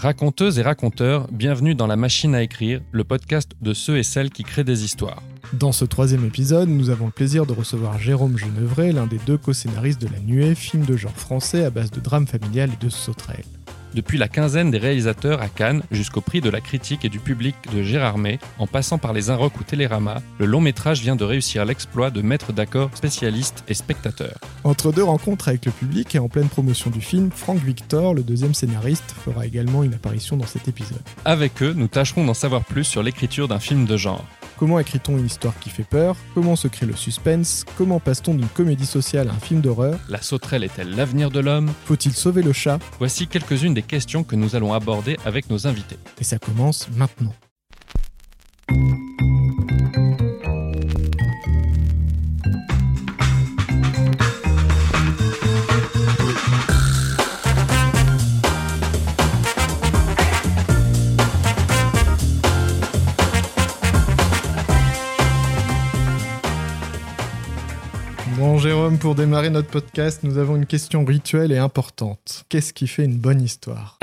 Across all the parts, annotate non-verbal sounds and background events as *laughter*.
Raconteuses et raconteurs, bienvenue dans La Machine à écrire, le podcast de ceux et celles qui créent des histoires. Dans ce troisième épisode, nous avons le plaisir de recevoir Jérôme Genevray, l'un des deux co-scénaristes de La Nuée, film de genre français à base de drame familial et de sauterelles. Depuis la quinzaine des réalisateurs à Cannes jusqu'au prix de la critique et du public de Gérard May, en passant par les Inrocks ou Télérama, le long métrage vient de réussir l'exploit de mettre d'accord spécialistes et spectateurs. Entre deux rencontres avec le public et en pleine promotion du film, Frank Victor, le deuxième scénariste, fera également une apparition dans cet épisode. Avec eux, nous tâcherons d'en savoir plus sur l'écriture d'un film de genre. Comment écrit-on une histoire qui fait peur? Comment se crée le suspense? Comment passe-t-on d'une comédie sociale à un film d'horreur? La sauterelle est-elle l'avenir de l'homme? Faut-il sauver le chat? Voici quelques-unes des questions que nous allons aborder avec nos invités. Et ça commence maintenant. Jérôme, pour démarrer notre podcast, nous avons une question rituelle et importante. Qu'est-ce qui fait une bonne histoire?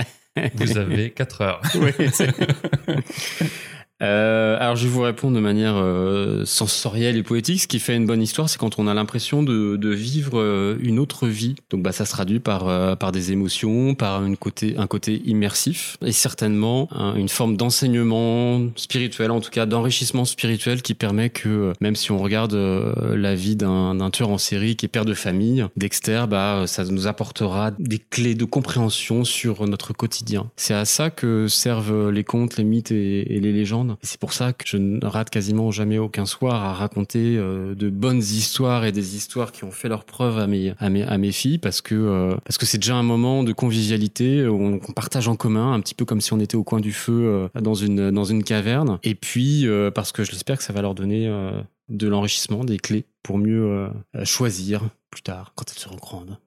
Vous avez 4 heures. Oui, c'est- *laughs* Euh, alors je vais vous répondre de manière euh, sensorielle et poétique. Ce qui fait une bonne histoire, c'est quand on a l'impression de, de vivre euh, une autre vie. Donc bah ça se traduit par euh, par des émotions, par une côté un côté immersif et certainement un- une forme d'enseignement spirituel, en tout cas d'enrichissement spirituel qui permet que même si on regarde euh, la vie d'un tueur en série qui est père de famille, Dexter, bah ça nous apportera des clés de compréhension sur notre quotidien. C'est à ça que servent les contes, les mythes et les légendes. Et c'est pour ça que je ne rate quasiment jamais aucun soir à raconter euh, de bonnes histoires et des histoires qui ont fait leur preuve à mes filles parce que euh, parce que c'est déjà un moment de convivialité qu'on partage en commun un petit peu comme si on était au coin du feu euh, dans une dans une caverne. Et puis parce que je l'espère que ça va leur donner de l'enrichissement, des clés pour mieux choisir plus tard quand elles seront grandes.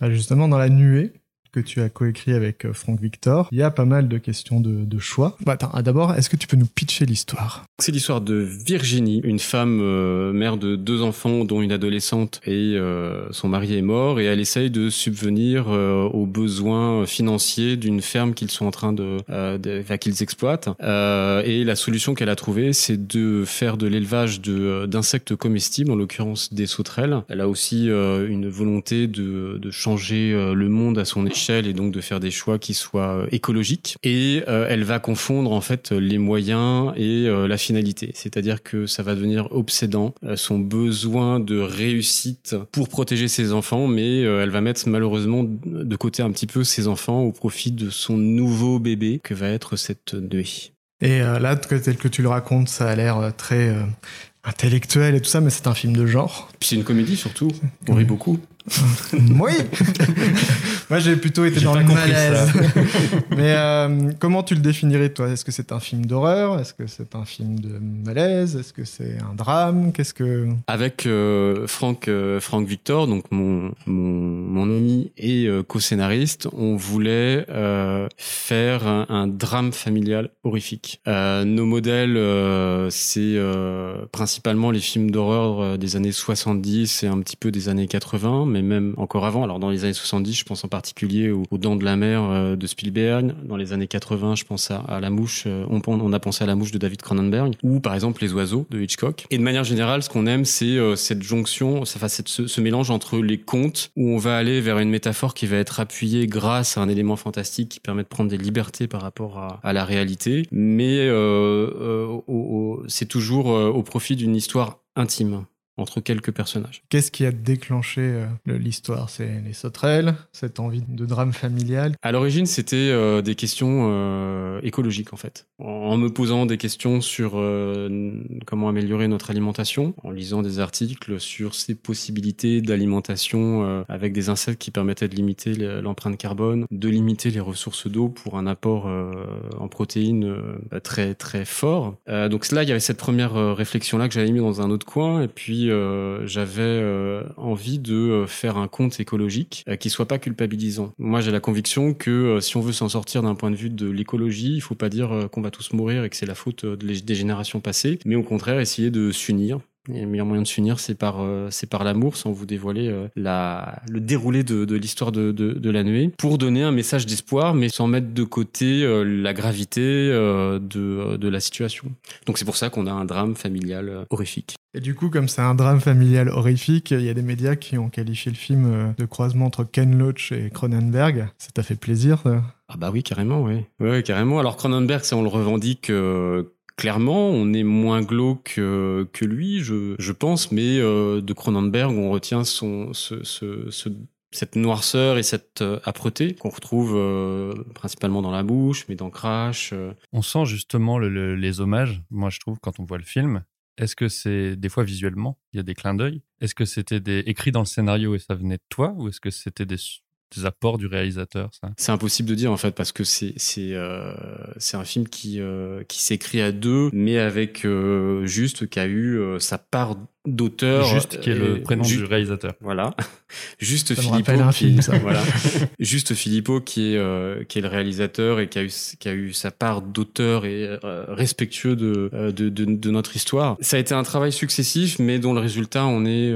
Bah, Justement, dans la nuée que tu as coécrit avec euh, Frank Victor, il y a pas mal de questions de, choix. Bah, attends, ah, d'abord, est-ce que tu peux nous pitcher l'histoire? C'est l'histoire de Virginie, une femme euh, mère de deux enfants, dont une adolescente, et euh, son mari est mort, et elle essaye de subvenir aux besoins financiers d'une ferme qu'ils sont en train de, qu'ils exploitent. Et la solution qu'elle a trouvée, c'est de faire de l'élevage d'insectes comestibles, en l'occurrence des sauterelles. Elle a aussi une volonté de, de changer le monde à son échelle et donc de faire des choix qui soient euh, écologiques. Et euh, elle va confondre en fait les moyens et euh, la finalité. C'est-à-dire que ça va devenir obsédant, euh, son besoin de réussite pour protéger ses enfants, mais euh, elle va mettre malheureusement de côté un petit peu ses enfants au profit de son nouveau bébé que va être cette nuit. Et euh, là, tel que tu le racontes, ça a l'air très euh, intellectuel et tout ça, mais c'est un film de genre. Puis c'est une comédie surtout, on rit beaucoup. *laughs* oui. *laughs* Moi, j'ai plutôt été dans le malaise. *laughs* mais euh, comment tu le définirais, toi? Est-ce que c'est un film d'horreur? Est-ce que c'est un film de malaise? Est-ce que c'est un drame? Qu'est-ce que... Avec euh, Franck, euh, Franck Victor, donc mon, mon, mon ami et euh, co-scénariste, on voulait euh, faire un, un drame familial horrifique. Euh, nos modèles, euh, c'est euh, principalement les films d'horreur des années 70 et un petit peu des années 80, mais même encore avant. Alors dans les années 70, je pense en particulier aux, Dents de la Mer euh, de Spielberg. Dans les années 80, je pense à, La Mouche. euh, on, a pensé à La Mouche de David Cronenberg, ou par exemple Les Oiseaux de Hitchcock. Et de manière générale, ce qu'on aime, c'est euh, cette jonction, enfin, ce, ce mélange entre les contes, où on va aller vers une métaphore qui va être appuyée grâce à un élément fantastique qui permet de prendre des libertés par rapport à, la réalité, mais c'est toujours au profit d'une histoire intime entre quelques personnages. Qu'est-ce qui a déclenché euh, l'histoire? C'est les sauterelles Cette envie de drame familial? À l'origine, c'était euh, des questions euh, écologiques en fait. En me posant des questions sur comment améliorer notre alimentation, en lisant des articles sur ces possibilités d'alimentation avec des insectes qui permettaient de limiter le- l'empreinte carbone, de limiter les ressources d'eau pour un apport en protéines très très fort. Donc là, il y avait cette première réflexion là que j'avais mis dans un autre coin, et puis euh, j'avais euh, envie de euh, faire un compte écologique qui soit pas culpabilisant. Moi, j'ai la conviction que si on veut s'en sortir d'un point de vue de l'écologie, il faut pas dire qu'on va tous mourir et que c'est la faute des générations passées, mais au contraire essayer de s'unir Et le meilleur moyen de s'unir, c'est par, euh, c'est par l'amour, sans vous dévoiler euh, la, le déroulé de, de l'histoire de, de, de, la nuée, pour donner un message d'espoir, mais sans mettre de côté euh, la gravité de, de la situation. Donc c'est pour ça qu'on a un drame familial horrifique. Et du coup, comme c'est un drame familial horrifique, il y a des médias qui ont qualifié le film de croisement entre Ken Loach et Cronenberg. Ça t'a fait plaisir ça? Ah bah oui, carrément, oui. Oui, carrément. Alors Cronenberg, ça on le revendique clairement, on est moins glauque que, que lui, je, je pense, mais euh, de Cronenberg, on retient son, ce, ce, ce cette noirceur et cette euh, âpreté qu'on retrouve euh, principalement dans la bouche, mais dans Crash. Euh. On sent justement le, les hommages, moi je trouve, quand on voit le film. Est-ce que c'est des fois visuellement, il y a des clins d'œil? Est-ce que c'était écrit dans le scénario et ça venait de toi Ou est-ce que c'était des des apports du réalisateur C'est impossible de dire en fait parce que c'est c'est euh, c'est un film qui euh, qui s'écrit à deux mais avec euh, juste qui a eu euh, sa part d'auteur. Juste qui est le prénom du réalisateur. Voilà. *laughs* Juste Philippot. un film, ça. *laughs* voilà. *laughs* Juste Philippot qui est euh, qui est le réalisateur et qui a eu qui a eu sa part d'auteur et euh, respectueux de, euh, de, de de notre histoire. Ça a été un travail successif, mais dont le résultat on est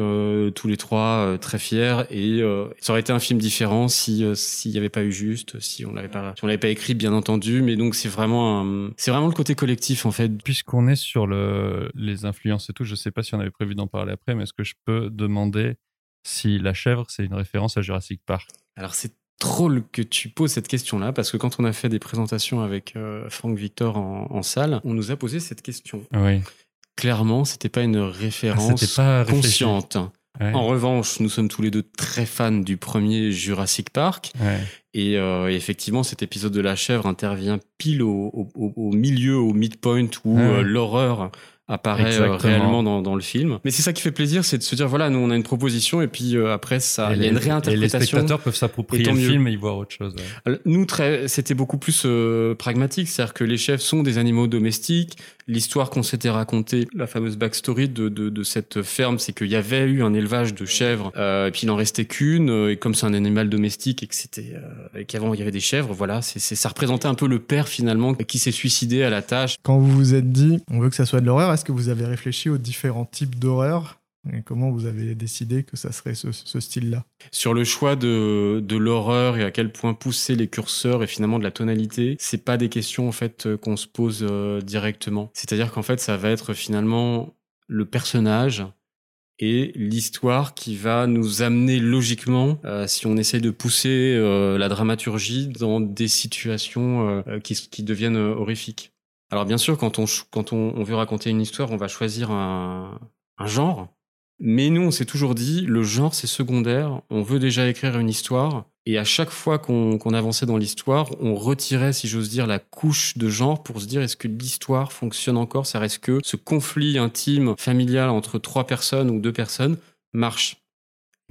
tous les trois très fiers et ça aurait été un film différent si s'il n'y avait pas eu Juste, si on l'avait pas si on l'avait pas écrit bien entendu. Mais donc c'est vraiment c'est vraiment le côté collectif en fait. Puisqu'on est sur le les influences et tout, je sais pas si on avait prévu d'en parler après, mais est-ce que je peux demander si la chèvre, c'est une référence à Jurassic Park? Alors c'est drôle que tu poses cette question-là, parce que quand on a fait des présentations avec euh, Franck Victor en, salle, on nous a posé cette question. Oui. Clairement, c'était pas une référence pas consciente. En revanche, nous sommes tous les deux très fans du premier Jurassic Park. Et, euh, effectivement, cet épisode de la chèvre intervient pile au, au milieu, au midpoint où euh, l'horreur apparaît euh, réellement dans, dans, le film. Mais c'est ça qui fait plaisir, c'est de se dire voilà, nous on a une proposition et puis euh, après ça, il y a une réinterprétation. Et les spectateurs peuvent s'approprier le film et y voir autre chose. nous, très, c'était beaucoup plus euh, pragmatique, c'est-à-dire que les chefs sont des animaux domestiques. L'histoire qu'on s'était racontée, la fameuse backstory de, de, cette ferme, c'est qu'il y avait eu un élevage de chèvres et puis il en restait qu'une. et comme c'est un animal domestique et que c'était et qu'avant il y avait des chèvres, voilà, c'est, ça représentait un peu le père finalement qui s'est suicidé à la tâche. Quand vous vous êtes dit, on veut que ça soit de l'horreur est-ce que vous avez réfléchi aux différents types d'horreur comment vous avez décidé que ça serait ce, style-là? Sur le choix de, l'horreur et à quel point pousser les curseurs et finalement de la tonalité, c'est pas des questions en fait euh, qu'on se pose euh, directement. C'est-à-dire qu'en fait, ça va être finalement le personnage et l'histoire qui va nous amener logiquement, euh, si on essaye de pousser la dramaturgie dans des situations qui, deviennent horrifiques. Alors bien sûr, quand on, veut raconter une histoire, on va choisir un, genre. Mais nous, on s'est toujours dit, le genre, c'est secondaire. On veut déjà écrire une histoire. Et à chaque fois qu'on avançait dans l'histoire, on retirait, si j'ose dire, la couche de genre pour se dire, est-ce que l'histoire fonctionne encore? Ça reste que ce conflit intime, familial entre trois personnes ou deux personnes marche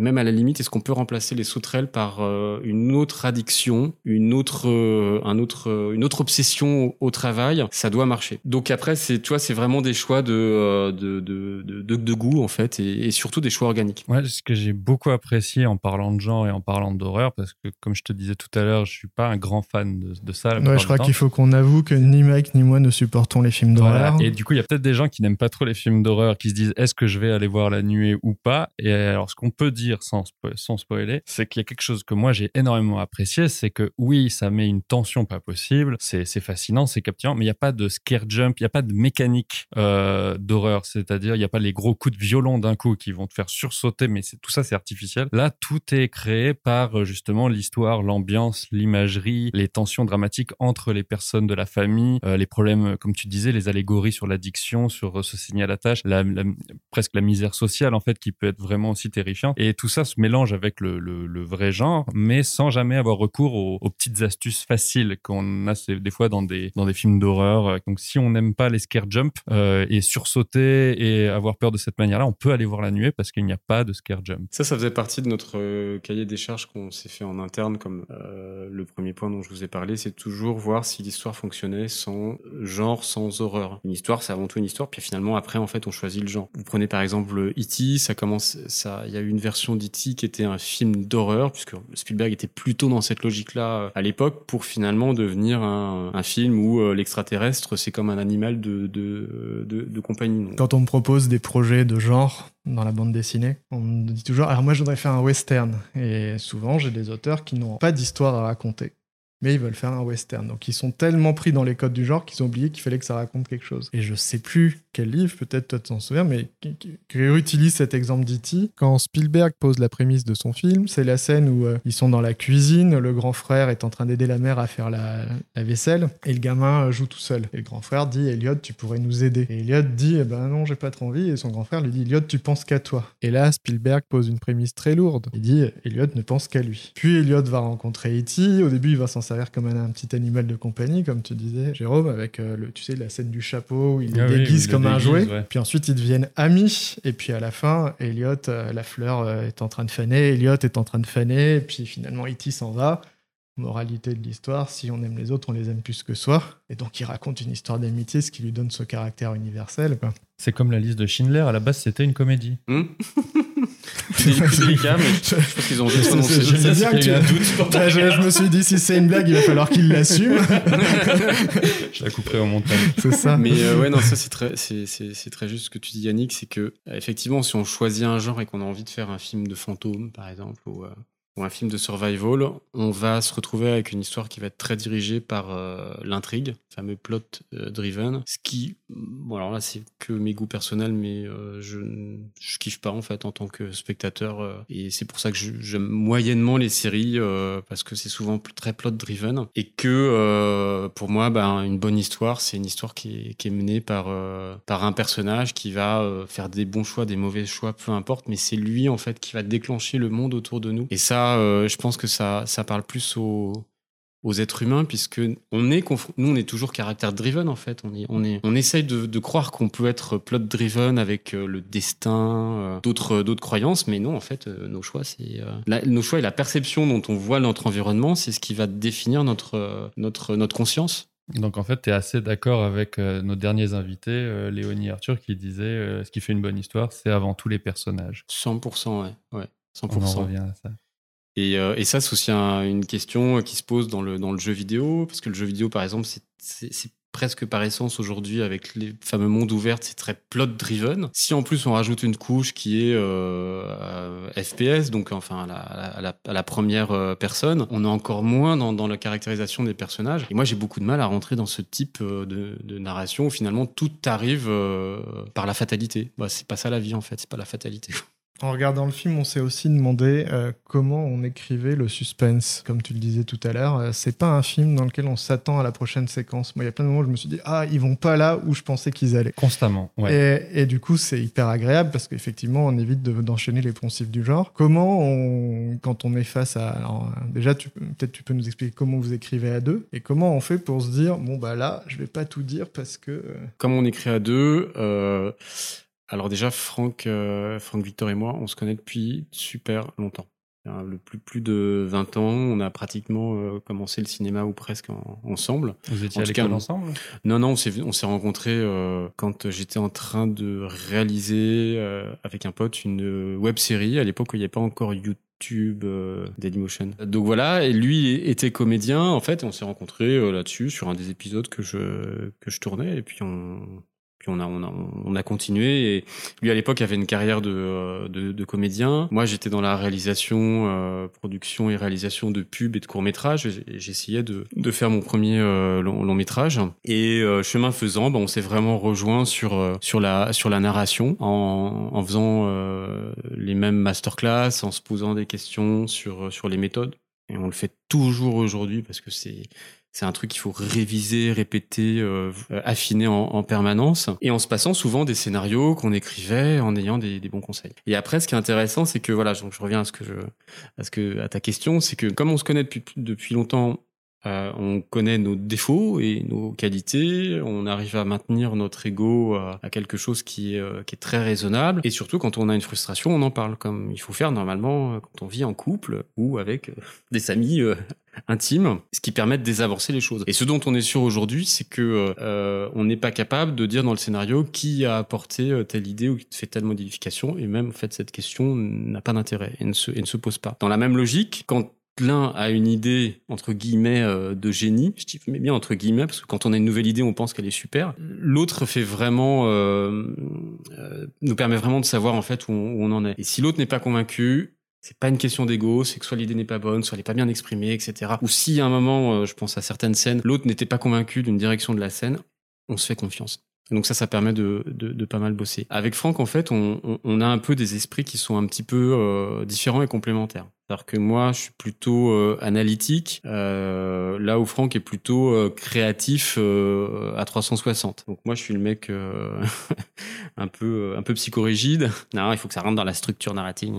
même à la limite, est-ce qu'on peut remplacer les sauterelles par euh, une autre addiction, une autre, euh, un autre, euh, une autre obsession au, travail? Ça doit marcher. Donc après, c'est, tu vois, c'est vraiment des choix de, de, de, de, de goût en fait, et, surtout des choix organiques. Ouais, ce que j'ai beaucoup apprécié en parlant de genre et en parlant d'horreur, parce que comme je te disais tout à l'heure, je suis pas un grand fan de, de ça. Ouais, je crois qu'il faut qu'on avoue que ni Mike ni moi ne supportons les films d'horreur. Et du coup, il y a peut-être des gens qui n'aiment pas trop les films d'horreur, qui se disent est-ce que je vais aller voir la nuée ou pas? Et alors, ce qu'on peut dire sans, spoiler, c'est qu'il y a quelque chose que moi j'ai énormément apprécié, c'est que oui, ça met une tension pas possible, c'est fascinant, c'est captivant, mais il n'y a pas de scare jump, il n'y a pas de mécanique euh, d'horreur, c'est-à-dire il n'y a pas les gros coups de violon d'un coup qui vont te faire sursauter, mais tout ça c'est artificiel. Là, tout est créé par euh, justement l'histoire, l'ambiance, l'imagerie, les tensions dramatiques entre les personnes de la famille, euh, les problèmes, comme tu disais, les allégories sur l'addiction, sur ce signal à la tâche, la, presque la misère sociale en fait qui peut être vraiment aussi terrifiante. Et tout ça se mélange avec le, le, vrai genre, mais sans jamais avoir recours aux, petites astuces faciles qu'on a des fois dans des, dans des films d'horreur. Donc si on n'aime pas les scare jump euh, et sursauter et avoir peur de cette manière-là, on peut aller voir la nuée parce qu'il n'y a pas de scare jump. Ça, ça faisait partie de notre euh, cahier des charges qu'on s'est fait en interne, comme euh, le premier point dont je vous ai parlé, c'est toujours voir si l'histoire fonctionnait sans genre, sans horreur. Une histoire, c'est avant tout une histoire, puis finalement après, en fait, on choisit le genre. Vous prenez par exemple E.T., ça commence, ça, il y a eu une version version qui était un film d'horreur, puisque Spielberg était plutôt dans cette logique-là à l'époque, pour finalement devenir un, film où l'extraterrestre, c'est comme un animal de, de compagnie. Quand on me propose des projets de genre dans la bande dessinée, on me dit toujours, alors moi je voudrais faire un western. Et souvent, j'ai des auteurs qui n'ont pas d'histoire à raconter mais ils veulent faire un western. Donc ils sont tellement pris dans les codes du genre qu'ils ont oublié qu'il fallait que ça raconte quelque chose. Et je sais plus quel livre, peut-être toi t'en souviens, mais qui, utilise cet exemple d'E.T. Quand Spielberg pose la prémisse de son film, c'est la scène où euh, ils sont dans la cuisine, le grand frère est en train d'aider la mère à faire la, vaisselle, et le gamin euh, joue tout seul. Et le grand frère dit, Elliot, tu pourrais nous aider. Et Elliot dit, eh ben non, j'ai pas trop envie. Et son grand frère lui dit, Elliot, tu penses qu'à toi. Et là, Spielberg pose une prémisse très lourde. Il dit, Elliot ne pense qu'à lui. Puis Elliot va rencontrer E.T. Au début, il va s'en servir comme un, petit animal de compagnie, comme tu disais, Jérôme, avec euh, le, tu sais, la scène du chapeau où il ah déguise comme un jouet. Puis ensuite, ils deviennent amis. Et puis à la fin, Elliot, euh, la fleur euh, est en train de faner, Elliot est en train de faner, et puis finalement, E.T. s'en va. Moralité de l'histoire, si on aime les autres, on les aime plus que soi. Et donc, il raconte une histoire d'amitié, ce qui lui donne ce caractère universel. C'est comme la liste de Schindler, à la base, c'était une comédie. Hmm? *laughs* c'est délicat, mais je pense qu'ils ont juste prononcé. J'aime bien que tu... doute *laughs* je, je, me suis dit, si c'est une blague, il va falloir qu'il l'assume. *laughs* je la couperai au montage. C'est ça. Mais euh, ouais, non, ça, c'est très, c'est, très juste ce que tu dis, Yannick. C'est que, effectivement, si on choisit un genre et qu'on a envie de faire un film de fantôme, par exemple, ou, euh, ou un film de survival, on va se retrouver avec une histoire qui va être très dirigée par euh, l'intrigue, fameux plot euh, driven, ce qui, bon alors là c'est que mes goûts personnels, mais euh, je je kiffe pas en fait en tant que spectateur, et c'est pour ça que j'aime moyennement les séries parce que c'est souvent très plot driven et que pour moi, ben une bonne histoire, c'est une histoire qui est, qui est menée par par un personnage qui va faire des bons choix, des mauvais choix, peu importe, mais c'est lui en fait qui va déclencher le monde autour de nous, et ça euh, je pense que ça, ça parle plus aux, aux êtres humains, puisque on est nous, on est toujours caractère driven en fait. On, est, on, est, on essaye de, croire qu'on peut être plot driven avec euh, le destin, euh, d'autres, d'autres croyances, mais non, en fait, nos choix, c'est nos choix et la perception dont on voit notre environnement, c'est ce qui va définir notre, notre, notre conscience. Donc en fait, tu es assez d'accord avec nos derniers invités, Léonie Arthur, qui disait ce qui fait une bonne histoire, c'est avant tout les personnages. 100%, ouais. ouais 100%. On revient à ça. Et, euh, et, ça, c'est aussi une question qui se pose dans le, dans le jeu vidéo, parce que le jeu vidéo, par exemple, c'est presque par essence aujourd'hui, avec les fameux mondes ouverts, c'est très plot-driven. Si en plus on rajoute une couche qui est euh, euh FPS, donc enfin à la, première euh, personne, on est encore moins dans, dans, la caractérisation des personnages. Et moi, j'ai beaucoup de mal à rentrer dans ce type de, de narration où finalement tout arrive par la fatalité. Bah, c'est pas ça la vie en fait, c'est pas la fatalité. *laughs* En regardant le film, on s'est aussi demandé euh, comment on écrivait le suspense. Comme tu le disais tout à l'heure, euh, c'est pas un film dans lequel on s'attend à la prochaine séquence. Moi, il y a plein de moments où je me suis dit ah ils vont pas là où je pensais qu'ils allaient. Constamment. Ouais. Et, du coup, c'est hyper agréable parce qu'effectivement, on évite d'enchaîner les poncifs du genre. Comment on, quand on est face à, alors, déjà, peut-être tu peux nous expliquer comment vous écrivez à deux et comment on fait pour se dire bon bah là, je vais pas tout dire parce que. Euh, comment on écrit à deux. Alors déjà, Franck, euh, Franck Victor et moi, on se connaît depuis super longtemps. Le plus, plus de 20 ans, on a pratiquement euh, commencé le cinéma ou presque ensemble. Vous étiez à l'école ensemble Non, non, on s'est, on s'est rencontrés euh, quand j'étais en train de réaliser avec un pote une web série à l'époque où il n'y avait pas encore YouTube. Dailymotion. Donc voilà, et lui était comédien en fait, et on s'est rencontrés là-dessus sur un des épisodes que je que je tournais, et puis on puis on a, on a, on a continué. Et lui, à l'époque, avait une carrière de, euh, de, de comédien. Moi, j'étais dans la réalisation, euh, production et réalisation de pubs et de courts métrages. J'essayais de, de faire mon premier euh, long, long, métrage. Et chemin faisant, bah, on s'est vraiment rejoint sur sur la sur la narration en, en faisant les mêmes masterclass, en se posant des questions sur sur les méthodes. Et on le fait toujours aujourd'hui parce que c'est c'est un truc qu'il faut réviser, répéter, euh, affiner en, permanence, et en se passant souvent des scénarios qu'on écrivait en ayant des, bons conseils. Et après, ce qui est intéressant, c'est que voilà, donc je reviens à ce que je, à ce que à ta question, c'est que comme on se connaît depuis depuis longtemps, Euh, on connaît nos défauts et nos qualités, on arrive à maintenir notre ego à, quelque chose qui est, qui est très raisonnable. Et surtout, quand on a une frustration, on en parle, comme il faut faire normalement quand on vit en couple ou avec *laughs* des amis intime, ce qui permet de désavancer les choses. Et ce dont on est sûr aujourd'hui, c'est que euh, on n'est pas capable de dire dans le scénario qui a apporté euh, telle idée ou qui fait telle modification, et même en fait cette question n'a pas d'intérêt et ne se pose pas. Dans la même logique, quand l'un a une idée entre guillemets euh, de génie, je dis mais bien entre guillemets parce que quand on a une nouvelle idée, on pense qu'elle est super. L'autre fait vraiment euh, euh, nous permet vraiment de savoir en fait où on, en est. Et si l'autre n'est pas convaincu, c'est pas une question d'ego, c'est que soit l'idée n'est pas bonne, soit elle n'est pas bien exprimée, etc. Ou si à un moment, je pense à certaines scènes, l'autre n'était pas convaincu d'une direction de la scène, on se fait confiance. donc ça, ça permet de, pas mal bosser. Avec Franck, en fait, on, a un peu des esprits qui sont un petit peu différents et complémentaires. Alors que moi, je suis plutôt euh, analytique, euh, là où Franck est plutôt euh, créatif à 360. Donc moi, je suis le mec *laughs* un peu un peu psychorigide. Non, il faut que ça rentre dans la structure narrative.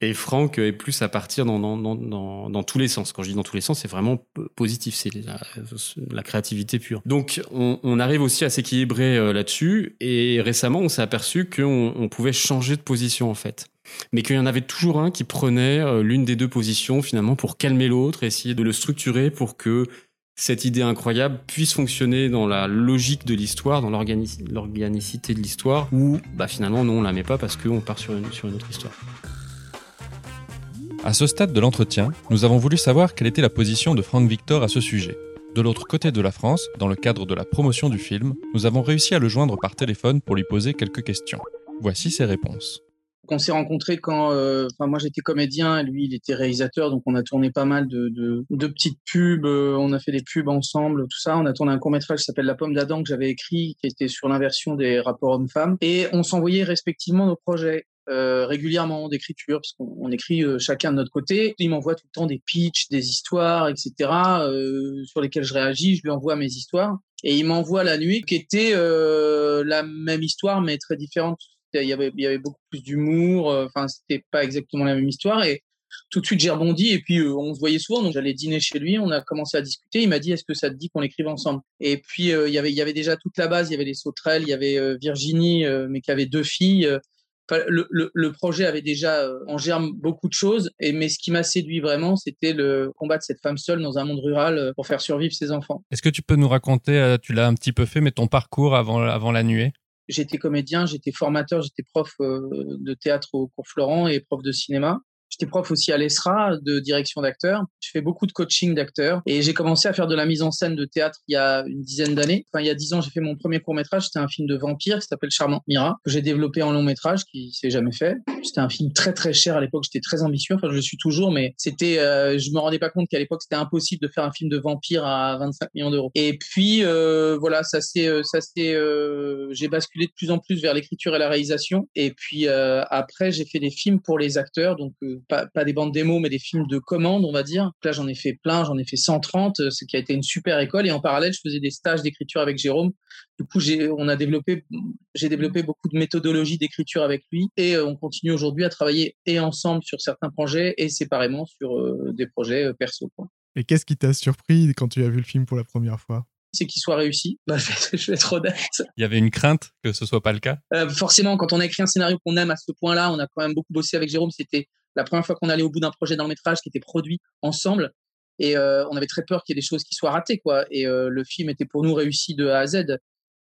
Et Franck est plus à partir dans dans, dans, dans, tous les sens. Quand je dis dans tous les sens, c'est vraiment positif. C'est la, créativité pure. Donc on, on arrive aussi à s'équilibrer là-dessus. Et récemment, on s'est aperçu qu'on on pouvait changer de position en fait mais qu'il y en avait toujours un qui prenait euh, l'une des deux positions finalement pour calmer l'autre, essayer de le structurer pour que cette idée incroyable puisse fonctionner dans la logique de l'histoire, dans l'organicité de l'histoire, ou bah, finalement non, on la met pas parce qu'on part sur une, sur une autre histoire. À ce stade de l'entretien, nous avons voulu savoir quelle était la position de Frank Victor à ce sujet. De l'autre côté de la France, dans le cadre de la promotion du film, nous avons réussi à le joindre par téléphone pour lui poser quelques questions. Voici ses réponses. On s'est rencontrés quand, euh, enfin moi j'étais comédien lui il était réalisateur, donc on a tourné pas mal de, petites pubs, euh, on a fait des pubs ensemble, tout ça. On a tourné un court métrage qui s'appelle La pomme d'Adam que j'avais écrit, qui était sur l'inversion des rapports hommes-femmes, et on s'envoyait respectivement nos projets. Euh, régulièrement d'écriture parce qu'on écrit chacun de notre côté. Il m'envoie tout le temps des pitchs, des histoires, etc. Sur lesquelles je réagis. Je lui envoie mes histoires et il m'envoie la nuit qui était la même histoire mais très différente il y avait, beaucoup plus d'humour. Euh, enfin, c'était pas exactement la même histoire. Et tout de suite, j'ai rebondi. Et puis, euh, on se voyait souvent. Donc, j'allais dîner chez lui. On a commencé à discuter. Il m'a dit, est-ce que ça te dit qu'on écrive ensemble? Et puis, euh, il y avait, il y avait déjà toute la base. Il y avait les sauterelles. Il y avait Virginie, mais qui avait deux filles. Le, le, le, projet avait déjà en germe beaucoup de choses, et mais ce qui m'a séduit vraiment, c'était le combat de cette femme seule dans un monde rural pour faire survivre ses enfants. Est-ce que tu peux nous raconter, tu l'as un petit peu fait, mais ton parcours avant, avant la nuée? J'étais comédien, j'étais formateur, j'étais prof euh, de théâtre au cours Florent et prof de cinéma. J'étais prof aussi à l'ESRA de direction d'acteurs. Je fais beaucoup de coaching d'acteurs et j'ai commencé à faire de la mise en scène de théâtre il y a une dizaine d'années. Enfin, il y a dix ans, j'ai fait mon premier court métrage. C'était un film de vampire qui s'appelle Charmante Mira que j'ai développé en long métrage qui s'est jamais fait. C'était un film très très cher à l'époque. J'étais très ambitieux. Enfin, je le suis toujours, mais c'était, euh, je me rendais pas compte qu'à l'époque c'était impossible de faire un film de vampire à 25 millions d'euros. Et puis euh, voilà, ça c'est, euh, ça c'est, euh, j'ai basculé de plus en plus vers l'écriture et la réalisation. Et puis euh, après, j'ai fait des films pour les acteurs, donc pas, pas, des bandes démos, mais des films de commande, on va dire. Là, j'en ai fait plein, j'en ai fait 130, euh, ce qui a été une super école. Et en parallèle, je faisais des stages d'écriture avec Jérôme. Du coup, j'ai, on a développé, j'ai développé beaucoup de méthodologies d'écriture avec lui. Et euh, on continue aujourd'hui à travailler et ensemble sur certains projets et séparément sur euh, des projets perso. Quoi. Et qu'est-ce qui t'a surpris quand tu as vu le film pour la première fois? C'est qu'il soit réussi. *laughs* Bah, je vais être honnête. Il y avait une crainte que ce soit pas le cas? Euh, forcément, quand on a écrit un scénario qu'on aime à ce point-là, on a quand même beaucoup bossé avec Jérôme. C'était la première fois qu'on allait au bout d'un projet le métrage qui était produit ensemble. Et euh, on avait très peur qu'il y ait des choses qui soient ratées, quoi. Et euh, le film était pour nous réussi de A à Z.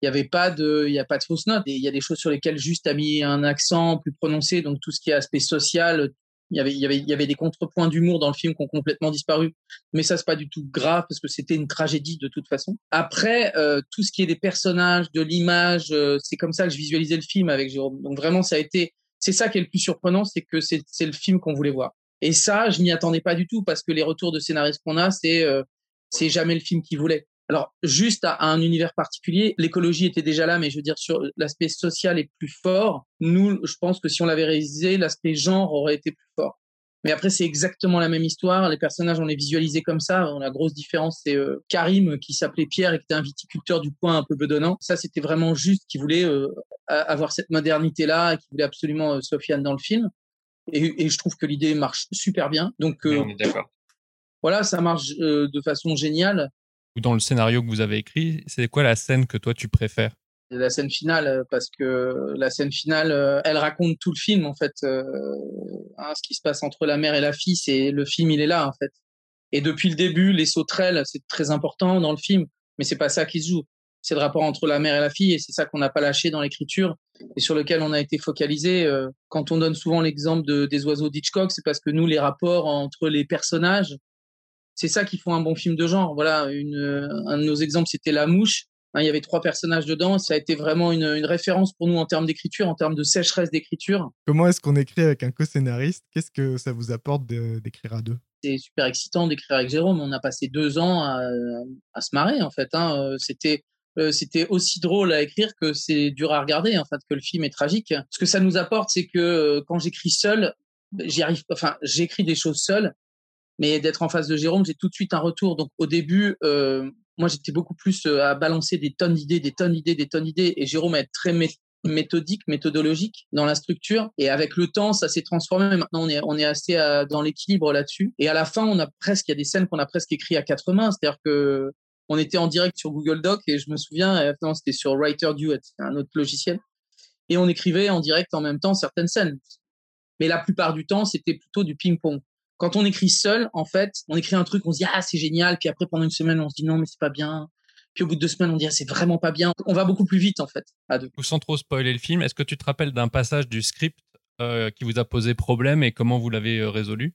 Il n'y avait pas de, il y a pas de fausses notes. il y a des choses sur lesquelles juste a mis un accent plus prononcé. Donc tout ce qui est aspect social, il y avait, y avait, y avait des contrepoints d'humour dans le film qui ont complètement disparu. Mais ça, c'est pas du tout grave parce que c'était une tragédie de toute façon. Après, euh, tout ce qui est des personnages, de l'image, c'est comme ça que je visualisais le film avec Jérôme. Donc vraiment, ça a été c'est ça qui est le plus surprenant, c'est que c'est le film qu'on voulait voir. Et ça, je m'y attendais pas du tout parce que les retours de scénaristes qu'on a, c'est euh, c'est jamais le film qu'ils voulaient. Alors juste à, un univers particulier, l'écologie était déjà là, mais je veux dire sur l'aspect social est plus fort. Nous, je pense que si on l'avait réalisé, l'aspect genre aurait été plus fort. Mais après, c'est exactement la même histoire. Les personnages, on les visualisé comme ça. La grosse différence, c'est euh, Karim qui s'appelait Pierre et qui était un viticulteur du coin un peu bedonnant. Ça, c'était vraiment juste qui voulait euh, avoir cette modernité-là, qui voulait absolument euh, Sofiane dans le film. Et, et je trouve que l'idée marche super bien. Donc, on est d'accord. voilà, ça marche de façon géniale. Ou dans le scénario que vous avez écrit, c'est quoi la scène que toi tu préfères? La scène finale parce que la scène finale elle raconte tout le film en fait hein, ce qui se passe entre la mère et la fille c'est le film il est là en fait. Et depuis le début les sauterelles c'est très important dans le film mais c'est pas ça qui se joue. C'est le rapport entre la mère et la fille et c'est ça qu'on n'a pas lâché dans l'écriture et sur lequel on a été focalisé quand on donne souvent l'exemple de, des oiseaux d'Hitchcock c'est parce que nous les rapports entre les personnages c'est ça qui font un bon film de genre. Voilà une, un de nos exemples c'était la mouche Hein, il y avait trois personnages dedans. Ça a été vraiment une, référence pour nous en termes d'écriture, en termes de sécheresse d'écriture. Comment est-ce qu'on écrit avec un co-scénariste? Qu'est-ce que ça vous apporte d'écrire à deux? C'est super excitant d'écrire avec Jérôme. On a passé deux ans à, se marrer, en fait. Hein. Euh, c'était euh, c'était aussi drôle à écrire que c'est dur à regarder, en fait, que le film est tragique. Ce que ça nous apporte, c'est que euh, quand j'écris seul, j'y arrive. Enfin, j'écris des choses seul, mais d'être en face de Jérôme, j'ai tout de suite un retour. Donc au début, moi, j'étais beaucoup plus euh, à balancer des tonnes d'idées, des tonnes d'idées, des tonnes d'idées. Et Jérôme est très méthodique, méthodologique dans la structure. Et avec le temps, ça s'est transformé. Maintenant, on est, assez euh, dans l'équilibre là-dessus. Et à la fin, on a presque, il y a des scènes qu'on a presque écrit à quatre mains. C'est-à-dire que on était en direct sur Google Doc et je me souviens, euh, non, c'était sur Writer Duet, un autre logiciel. Et on écrivait en direct en même temps certaines scènes. Mais la plupart du temps, c'était plutôt du ping-pong. Quand on écrit seul, en fait, on écrit un truc, on se dit ah c'est génial, puis après pendant une semaine on se dit non mais c'est pas bien, puis au bout de deux semaines on dit ah, c'est vraiment pas bien. On va beaucoup plus vite en fait à deux. Sans trop spoiler le film, est-ce que tu te rappelles d'un passage du script euh, qui vous a posé problème et comment vous l'avez euh, résolu?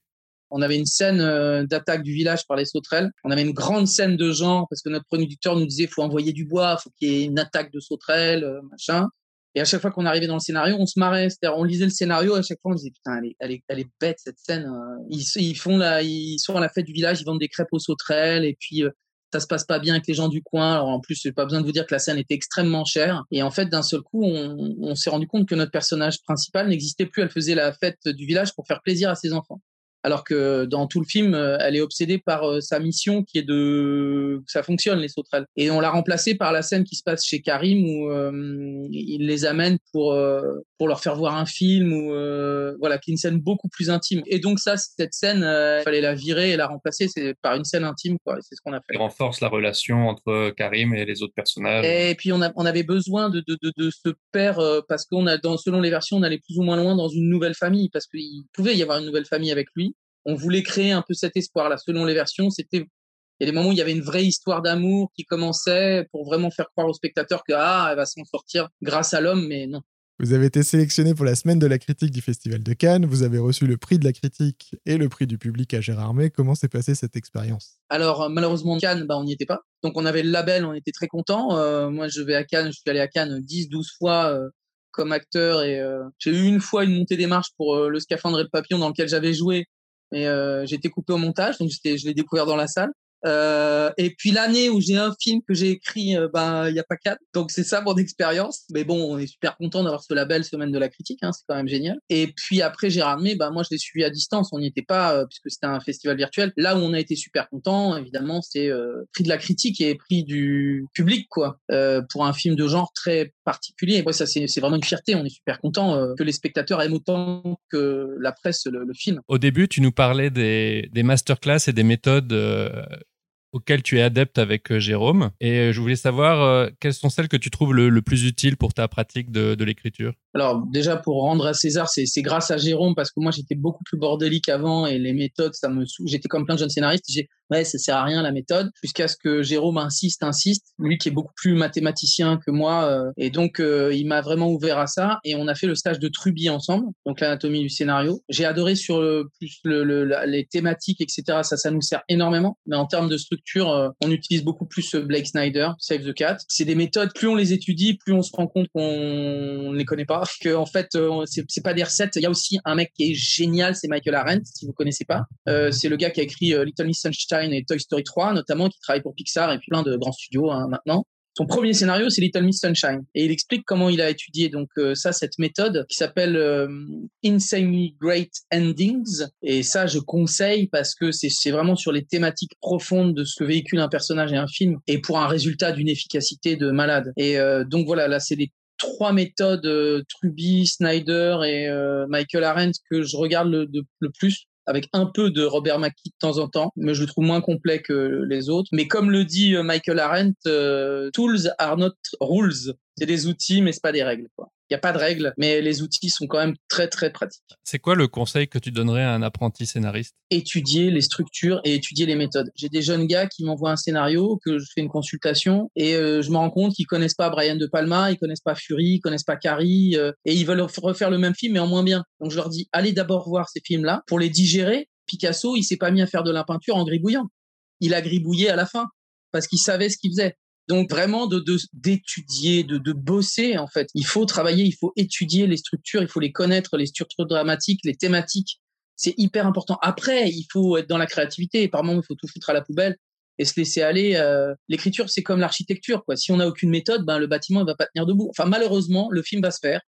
On avait une scène euh, d'attaque du village par les sauterelles. On avait une grande scène de genre parce que notre producteur nous disait faut envoyer du bois, faut qu'il y ait une attaque de sauterelles, machin. Et à chaque fois qu'on arrivait dans le scénario, on se marrait. C'est-à-dire, on lisait le scénario, à chaque fois, on disait, putain, elle est, elle est, elle est bête, cette scène. Euh. Ils, ils, font la, ils sont à la fête du village, ils vendent des crêpes aux sauterelles, et puis, euh, ça se passe pas bien avec les gens du coin. Alors, en plus, pas besoin de vous dire que la scène était extrêmement chère. Et en fait, d'un seul coup, on, on s'est rendu compte que notre personnage principal n'existait plus. Elle faisait la fête du village pour faire plaisir à ses enfants alors que dans tout le film, euh, elle est obsédée par euh, sa mission qui est de que ça fonctionne les sauterelles. Et on l'a remplacée par la scène qui se passe chez Karim où euh, il les amène pour pour leur faire voir un film ou voilà, qui est une scène beaucoup plus intime. Et donc ça, cette scène, il fallait la virer et la remplacer c'est par une scène intime quoi. C'est ce qu'on a fait. Il renforce la relation entre Karim et les autres personnages. Et puis on, a, on avait besoin de, de, de, de ce père parce qu'on a dans selon les versions, on allait plus ou moins loin dans une nouvelle famille parce qu'il pouvait y avoir une nouvelle famille avec lui on voulait créer un peu cet espoir-là. Selon les versions, c'était il y a des moments où il y avait une vraie histoire d'amour qui commençait pour vraiment faire croire au spectateur que ah, elle va s'en sortir grâce à l'homme, mais non. Vous avez été sélectionné pour la semaine de la critique du Festival de Cannes. Vous avez reçu le prix de la critique et le prix du public à Gérardmer. Comment s'est passée cette expérience? Alors, malheureusement, Cannes, bah, on n'y était pas. Donc, on avait le label, on était très contents. Euh, moi, je vais à Cannes, je suis allé à Cannes 10, 12 fois euh, comme acteur et euh, j'ai eu une fois une montée des marches pour le scaphandre et le papillon dans lequel j'avais joué et euh, j'ai coupé au montage, donc je l'ai découvert dans la salle. Euh, et puis l'année où j'ai un film que j'ai écrit, euh, ben il y a pas quatre. Donc c'est ça mon expérience. Mais bon, on est super content d'avoir ce label Semaine de la critique, hein, c'est quand même génial. Et puis après Gérard May, ben moi je l'ai suivi à distance. On n'y était pas euh, puisque c'était un festival virtuel. Là où on a été super content, évidemment, c'est euh, prix de la critique et prix du public quoi, pour un film de genre très particulier. Et moi ça c'est vraiment une fierté. On est super content que les spectateurs aiment autant que la presse le, le, film. Au début, tu nous parlais des, des masterclass et des méthodes auquel tu es adepte avec euh, Jérôme. Et euh, je voulais savoir euh, quelles sont celles que tu trouves le, plus utiles pour ta pratique de, de l'écriture? Alors déjà pour rendre à César, c'est grâce à Jérôme parce que moi j'étais beaucoup plus bordélique avant et les méthodes, ça me j'étais comme plein de jeunes scénaristes. J'ai ouais ça sert à rien la méthode jusqu'à ce que Jérôme insiste, insiste. Lui qui est beaucoup plus mathématicien que moi et donc il m'a vraiment ouvert à ça et on a fait le stage de Truby ensemble, donc l'anatomie du scénario. J'ai adoré sur le, plus le, les thématiques etc. Ça ça nous sert énormément, mais en termes de structure euh, on utilise beaucoup plus euh, Blake Snyder, Save the Cat. C'est des méthodes, plus on les étudie, plus on se rend compte qu'on ne les connaît pas, que en fait, euh, c'est pas des recettes. Il y a aussi un mec qui est génial, c'est Michael Arendt, si vous connaissez pas. c'est le gars qui a écrit Little Miss Sunshine et Toy Story 3, notamment, qui travaille pour Pixar et puis plein de grands studios hein, maintenant. Son premier scénario, c'est Little Miss Sunshine. Et il explique comment il a étudié donc euh, ça, cette méthode qui s'appelle euh, Insanely Great Endings. Et ça, je conseille parce que c'est vraiment sur les thématiques profondes de ce que véhicule un personnage et un film, et pour un résultat d'une efficacité de malade. Et euh, donc voilà, là, c'est les trois méthodes Truby, Snyder et Michael Arendt que je regarde le, le plus avec un peu de Robert Mackie de temps en temps, mais je le trouve moins complet que les autres. Mais comme le dit Michael Arendt, tools are not rules. C'est des outils, mais c'est pas des règles. Quoi. Il n'y a pas de règles, mais les outils sont quand même très très pratiques. C'est quoi le conseil que tu donnerais à un apprenti scénariste? Étudier les structures et étudier les méthodes. J'ai des jeunes gars qui m'envoient un scénario, que je fais une consultation et euh, je me rends compte qu'ils connaissent pas Brian De Palma, ils connaissent pas Fury, ils connaissent pas Carrie euh, et ils veulent refaire le même film mais en moins bien. Donc je leur dis allez d'abord voir ces films-là pour les digérer. Picasso, il s'est pas mis à faire de la peinture en gribouillant. Il a gribouillé à la fin parce qu'il savait ce qu'il faisait. Donc vraiment de d'étudier, de, de, bosser en fait. Il faut travailler, il faut étudier les structures, il faut les connaître, les structures dramatiques, les thématiques. C'est hyper important. Après, il faut être dans la créativité. Par moment, il faut tout foutre à la poubelle et se laisser aller. Euh, l'écriture, c'est comme l'architecture. Quoi. Si on n'a aucune méthode, ben, le bâtiment il va pas tenir debout. Enfin, malheureusement, le film va se faire,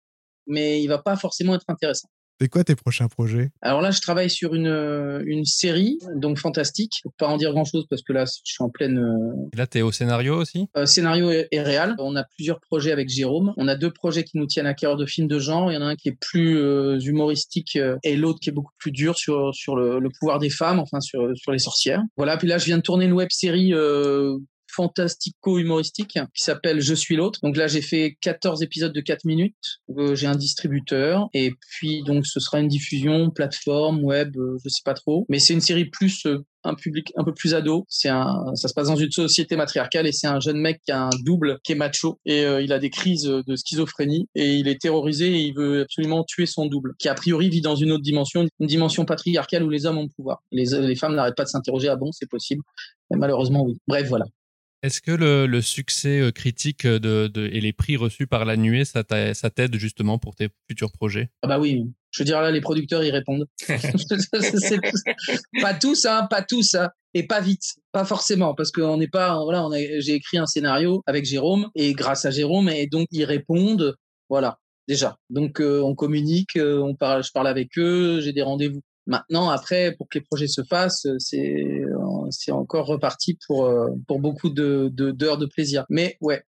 mais il va pas forcément être intéressant. C'est quoi tes prochains projets? Alors là, je travaille sur une, euh, une série, donc fantastique. Je peux pas en dire grand-chose parce que là, je suis en pleine... Euh, là, tu es au scénario aussi? euh, Scénario et, réel. On a plusieurs projets avec Jérôme. On a deux projets qui nous tiennent à cœur de films de genre. Il y en a un qui est plus humoristique et l'autre qui est beaucoup plus dur sur, sur le, le, pouvoir des femmes, enfin sur, sur les sorcières. Voilà, puis là, je viens de tourner une web série fantastico-humoristique qui s'appelle Je suis l'autre. Donc là, j'ai fait 14 épisodes de 4 minutes. Euh, j'ai un distributeur et puis donc ce sera une diffusion plateforme web, euh, je sais pas trop, mais c'est une série plus euh, un public un peu plus ado. C'est un, ça se passe dans une société matriarcale et c'est un jeune mec qui a un double qui est macho et il a des crises de schizophrénie et il est terrorisé et il veut absolument tuer son double qui a priori vit dans une autre dimension, une dimension patriarcale où les hommes ont le pouvoir. Les, les femmes n'arrêtent pas de s'interroger ah bon c'est possible? Mais malheureusement oui. Bref voilà. Est-ce que le, succès euh, critique de, et les prix reçus par la nuée, ça t'aide justement pour tes futurs projets? Ah bah oui, je veux dire là, les producteurs y répondent. *laughs* *laughs* pas tous, hein, pas tous, hein, et pas vite, pas forcément, parce qu'on n'est pas, voilà, on j'ai écrit un scénario avec Jérôme et grâce à Jérôme, et donc ils répondent, voilà, déjà. Donc euh, on communique, euh, on parle, je parle avec eux, j'ai des rendez-vous. Maintenant, après, pour que les projets se fassent, c'est c'est encore reparti pour, euh, pour beaucoup d'heures de, d'heures de, plaisir. Mais ouais,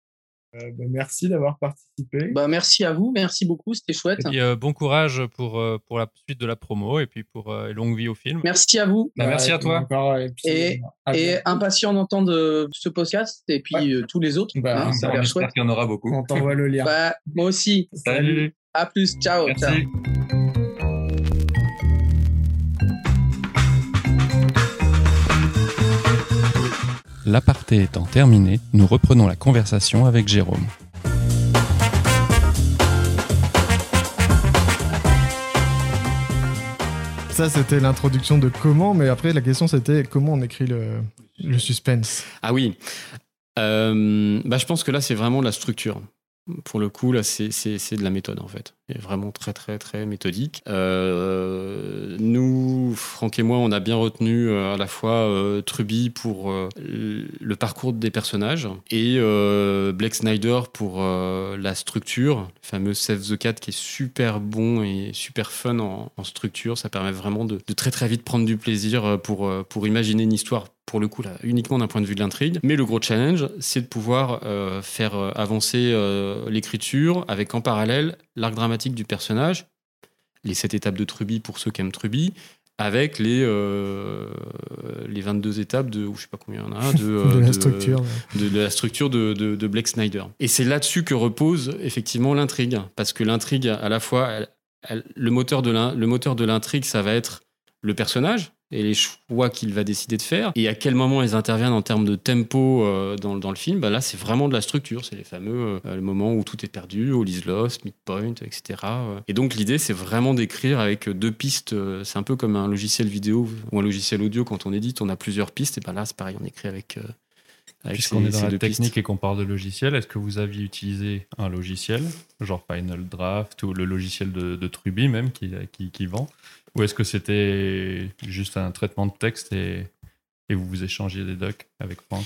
euh, bah, merci d'avoir participé. Bah, merci à vous, merci beaucoup, c'était chouette. Et euh, bon courage pour, pour la suite de la promo et puis pour longue vie au film. Merci à vous. Bah, merci à toi. et, et, impatient d'entendre ce podcast et puis tous les autres. Bah, hein, ça a chouette. qu'il y en aura beaucoup. On t'envoie le lien. moi aussi. Salut. À plus. Ciao. Ciao. L'aparté étant terminé, nous reprenons la conversation avec Jérôme. Ça, c'était l'introduction de comment, mais après, la question, c'était comment on écrit le, suspense. Ah oui. Euh, bah, je pense que là, c'est vraiment la structure. Pour le coup, là, c'est de la méthode, en fait. Et vraiment très, très, très méthodique. Euh, nous, Franck et moi, on a bien retenu euh, à la fois euh, Truby pour le parcours des personnages et Blake Snyder pour la structure, le fameux Save the Cat qui est super bon et super fun en, structure. Ça permet vraiment de, très, très vite prendre du plaisir pour imaginer une histoire pour le coup là, uniquement d'un point de vue de l'intrigue. Mais le gros challenge, c'est de pouvoir euh, faire euh, avancer euh, l'écriture avec en parallèle l'arc dramatique du personnage, les sept étapes de Truby pour ceux qui aiment Truby, avec les, les 22 étapes de, ou je sais pas combien il y en a, de, *laughs* la structure, de, la structure de, de, Blake Snyder. Et c'est là-dessus que repose effectivement l'intrigue, parce que l'intrigue, à la fois, le moteur de l'intrigue, ça va être le personnage, et les choix qu'il va décider de faire. Et à quel moment ils interviennent en termes de tempo euh, dans, dans, le film, bah là c'est vraiment de la structure, c'est les fameux euh, le moments où tout est perdu, All is lost, midpoint, etc. Et donc l'idée c'est vraiment d'écrire avec deux pistes, euh, c'est un peu comme un logiciel vidéo ou un logiciel audio quand on édite, on a plusieurs pistes et ben là c'est pareil, on écrit avec Puisqu'on est dans la technique et qu'on parle de logiciel, est-ce que vous aviez utilisé un logiciel, genre Final Draft ou le logiciel de, de Truby même qui, qui, qui vend? Ou est-ce que c'était juste un traitement de texte et, et vous vous échangiez des docs avec Franck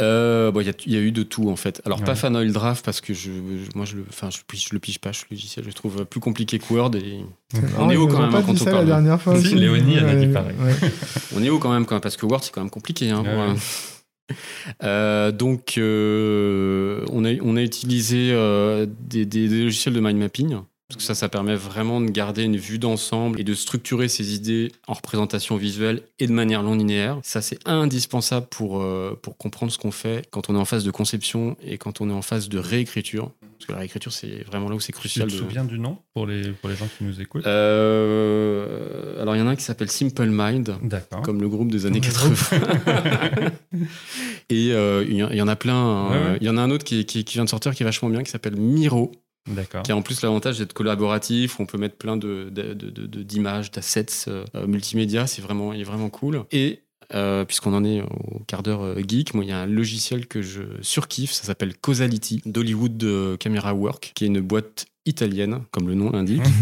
euh, il y, a eu de tout en fait. Alors pas pas Oil Draft parce que je, moi je le, enfin je, je, le pige pas, ce logiciel, je le trouve plus compliqué que Word et on est haut quand même quand on parle. la dernière fois. Si, Léonie a dit pareil. *laughs* on est haut quand même quand même parce que Word c'est quand même compliqué. Hein, *laughs* euh, donc euh, on a on a utilisé des, des, des, logiciels de mind mapping Parce que ça, ça permet vraiment de garder une vue d'ensemble et de structurer ses idées en représentation visuelle et de manière non linéaire. Ça, c'est indispensable pour, euh, pour comprendre ce qu'on fait quand on est en phase de conception et quand on est en phase de réécriture. Parce que la réécriture, c'est vraiment là où c'est Tu crucial. te de- souviens du nom pour les, pour les gens qui nous écoutent? Euh, alors, il y en a un qui s'appelle Simple Mind. Comme le groupe des années Le 80. *laughs* Et euh, il y, en- il y en a plein. hein. Ouais, ouais. Il y en a un autre qui, qui- qui vient de sortir qui est vachement bien, qui s'appelle Miro. Qui a en plus l'avantage d'être collaboratif, où on peut mettre plein de- de- de- de- de- d'images, d'assets euh, multimédia. C'est vraiment, il est vraiment cool. Et euh, puisqu'on en est au quart d'heure euh, geek, moi, il y a un logiciel que je surkiffe, ça s'appelle Causality d'Hollywood Camera Work, qui est une boîte italienne, comme le nom l'indique. *laughs*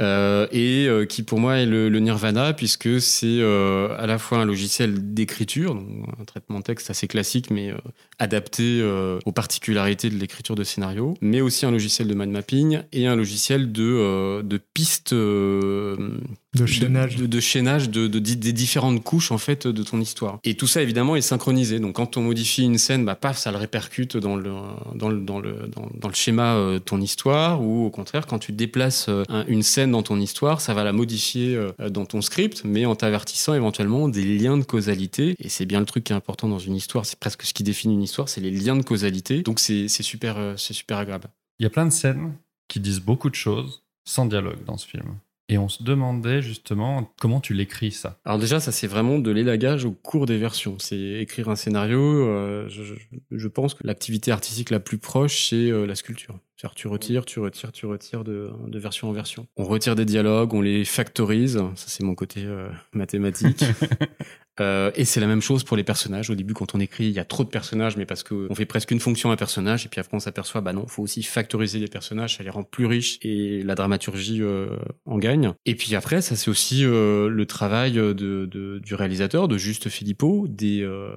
Euh, et euh, qui pour moi est le, le nirvana puisque c'est euh, à la fois un logiciel d'écriture, donc un traitement de texte assez classique mais adapté euh, aux particularités de l'écriture de scénario, mais aussi un logiciel de mind mapping et un logiciel de, euh, de pistes euh, De chaînage. de, de chaînage de, de- des différentes couches en fait de ton histoire. Et tout ça évidemment est synchronisé. Donc quand on modifie une scène, bah paf, ça le répercute dans le dans le dans le dans, dans le schéma de ton histoire. Ou au contraire, quand tu déplaces un- une scène dans ton histoire, ça va la modifier dans ton script, mais en t'avertissant éventuellement des liens de causalité. Et c'est bien le truc qui est important dans une histoire. C'est presque ce qui définit une histoire, c'est les liens de causalité. Donc c'est super euh, c'est super agréable. Il y a plein de scènes qui disent beaucoup de choses sans dialogue dans ce film. Et on se demandait justement comment tu l'écris ça. Alors déjà, ça c'est vraiment de l'élagage au cours des versions. C'est écrire un scénario. euh, je, je- je pense que l'activité artistique la plus proche, c'est euh, la sculpture. C'est-à-dire tu retires, tu retires, tu retires de, de version en version. On retire des dialogues, on les factorise. Ça c'est mon côté euh, mathématique. *laughs* Euh, et c'est la même chose pour les personnages. Au début, quand on écrit, il y a trop de personnages, mais parce qu'on fait presque une fonction à un personnage, et puis après on s'aperçoit, bah non, faut aussi factoriser les personnages, ça les rend plus riches, et la dramaturgie euh, en gagne. Et puis après, ça c'est aussi euh, le travail de, de- du réalisateur, de Juste Philippot, des, euh,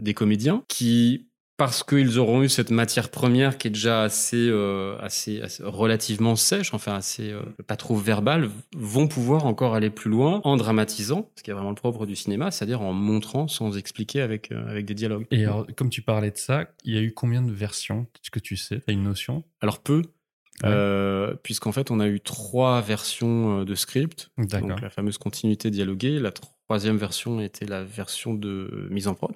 des comédiens, qui parce qu'ils auront eu cette matière première qui est déjà assez, euh, assez, assez- relativement sèche, enfin assez euh, pas trop verbale, vont pouvoir encore aller plus loin en dramatisant, ce qui est vraiment le propre du cinéma, c'est-à-dire en montrant sans expliquer avec, euh, avec des dialogues. Et alors, comme tu parlais de ça, il y a eu combien de versions Est-ce que tu sais T'as une notion? Alors peu, Ouais. euh, puisqu'en fait on a eu trois versions euh, de script, D'accord. donc la fameuse continuité dialoguée, la troisième version était la version de mise en prod.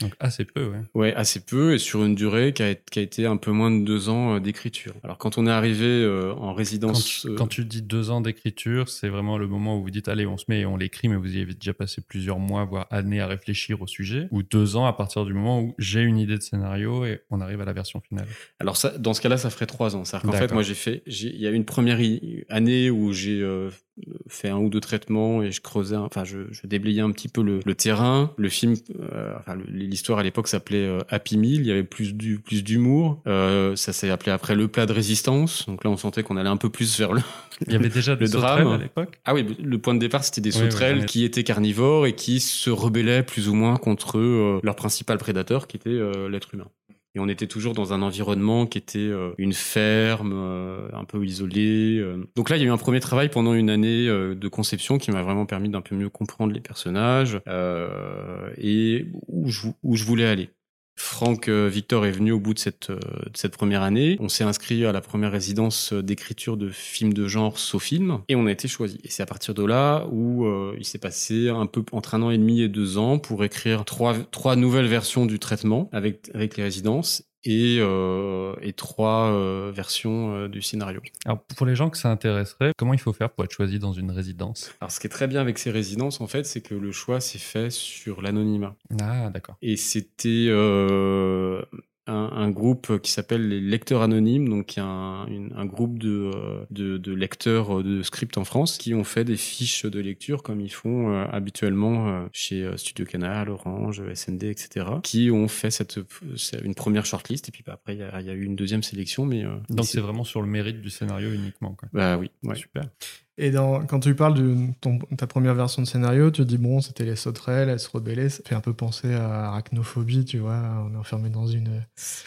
Donc assez peu, ouais. Ouais, assez peu et sur une durée qui a, qui a été un peu moins de deux ans euh, d'écriture. Alors quand on est arrivé euh, en Quand résidence, tu, euh, quand tu dis deux ans d'écriture, c'est vraiment le moment où vous dites allez, on se met et on l'écrit, mais vous y avez déjà passé plusieurs mois, voire années à réfléchir au sujet, ou deux ans à partir du moment où j'ai une idée de scénario et on arrive à la version finale? alors ça, dans ce cas-là, ça ferait trois ans. C'est-à-dire qu'en fait, moi j'ai fait, il y a une première année où j'ai euh, fait un ou deux traitements et je creusais, enfin je, je déblayais un petit peu le, le terrain. Le film, euh, enfin l'histoire à l'époque s'appelait euh, Happy Meal. Il y avait plus du plus d'humour. Euh, ça s'est appelé après le plat de résistance. Donc là, on sentait qu'on allait un peu plus vers le Il y avait déjà *laughs* Le drame. à l'époque? Ah oui, le point de départ, c'était des Oui, sauterelles qui étaient carnivores et qui se rebellaient plus ou moins contre leur principal prédateur, qui était l'être humain. Et on était toujours dans un environnement qui était euh, une ferme, euh, un peu isolée. euh. Donc là, il y a eu un premier travail pendant une année de conception qui m'a vraiment permis d'un peu mieux comprendre les personnages et où où je voulais aller. Franck euh, Victor est venu au bout de cette, euh, de cette première année. On s'est inscrit à la première résidence euh, d'écriture de films de genre Sofilm et on a été choisi. Et c'est à partir de là où il s'est passé un peu entre un an et demi et deux ans pour écrire trois, nouvelles versions du traitement avec les résidences et, euh, et trois euh, versions euh, du scénario. Alors pour les gens que ça intéresserait, comment il faut faire pour être choisi dans une résidence? Alors ce qui est très bien avec ces résidences en fait, c'est que le choix s'est fait sur l'anonymat. Ah d'accord. Et c'était euh, un, un groupe qui s'appelle les lecteurs anonymes, donc un, une- un groupe de, euh, de, de lecteurs de script en France qui ont fait des fiches de lecture comme ils font euh, habituellement euh, chez euh, Studio Canal, Orange, SND, etc. Qui ont fait cette, une première shortlist et puis bah, après il y a, il y a eu une deuxième sélection, mais euh, Donc c'est vraiment sur le mérite du scénario uniquement. Quoi. bah oui, ouais. Super. Et dans, quand tu parles de ton- ta première version de scénario, tu dis bon, c'était les sauterelles, elles se rebellaient. Ça fait un peu penser à arachnophobie, tu vois. On est enfermé dans une.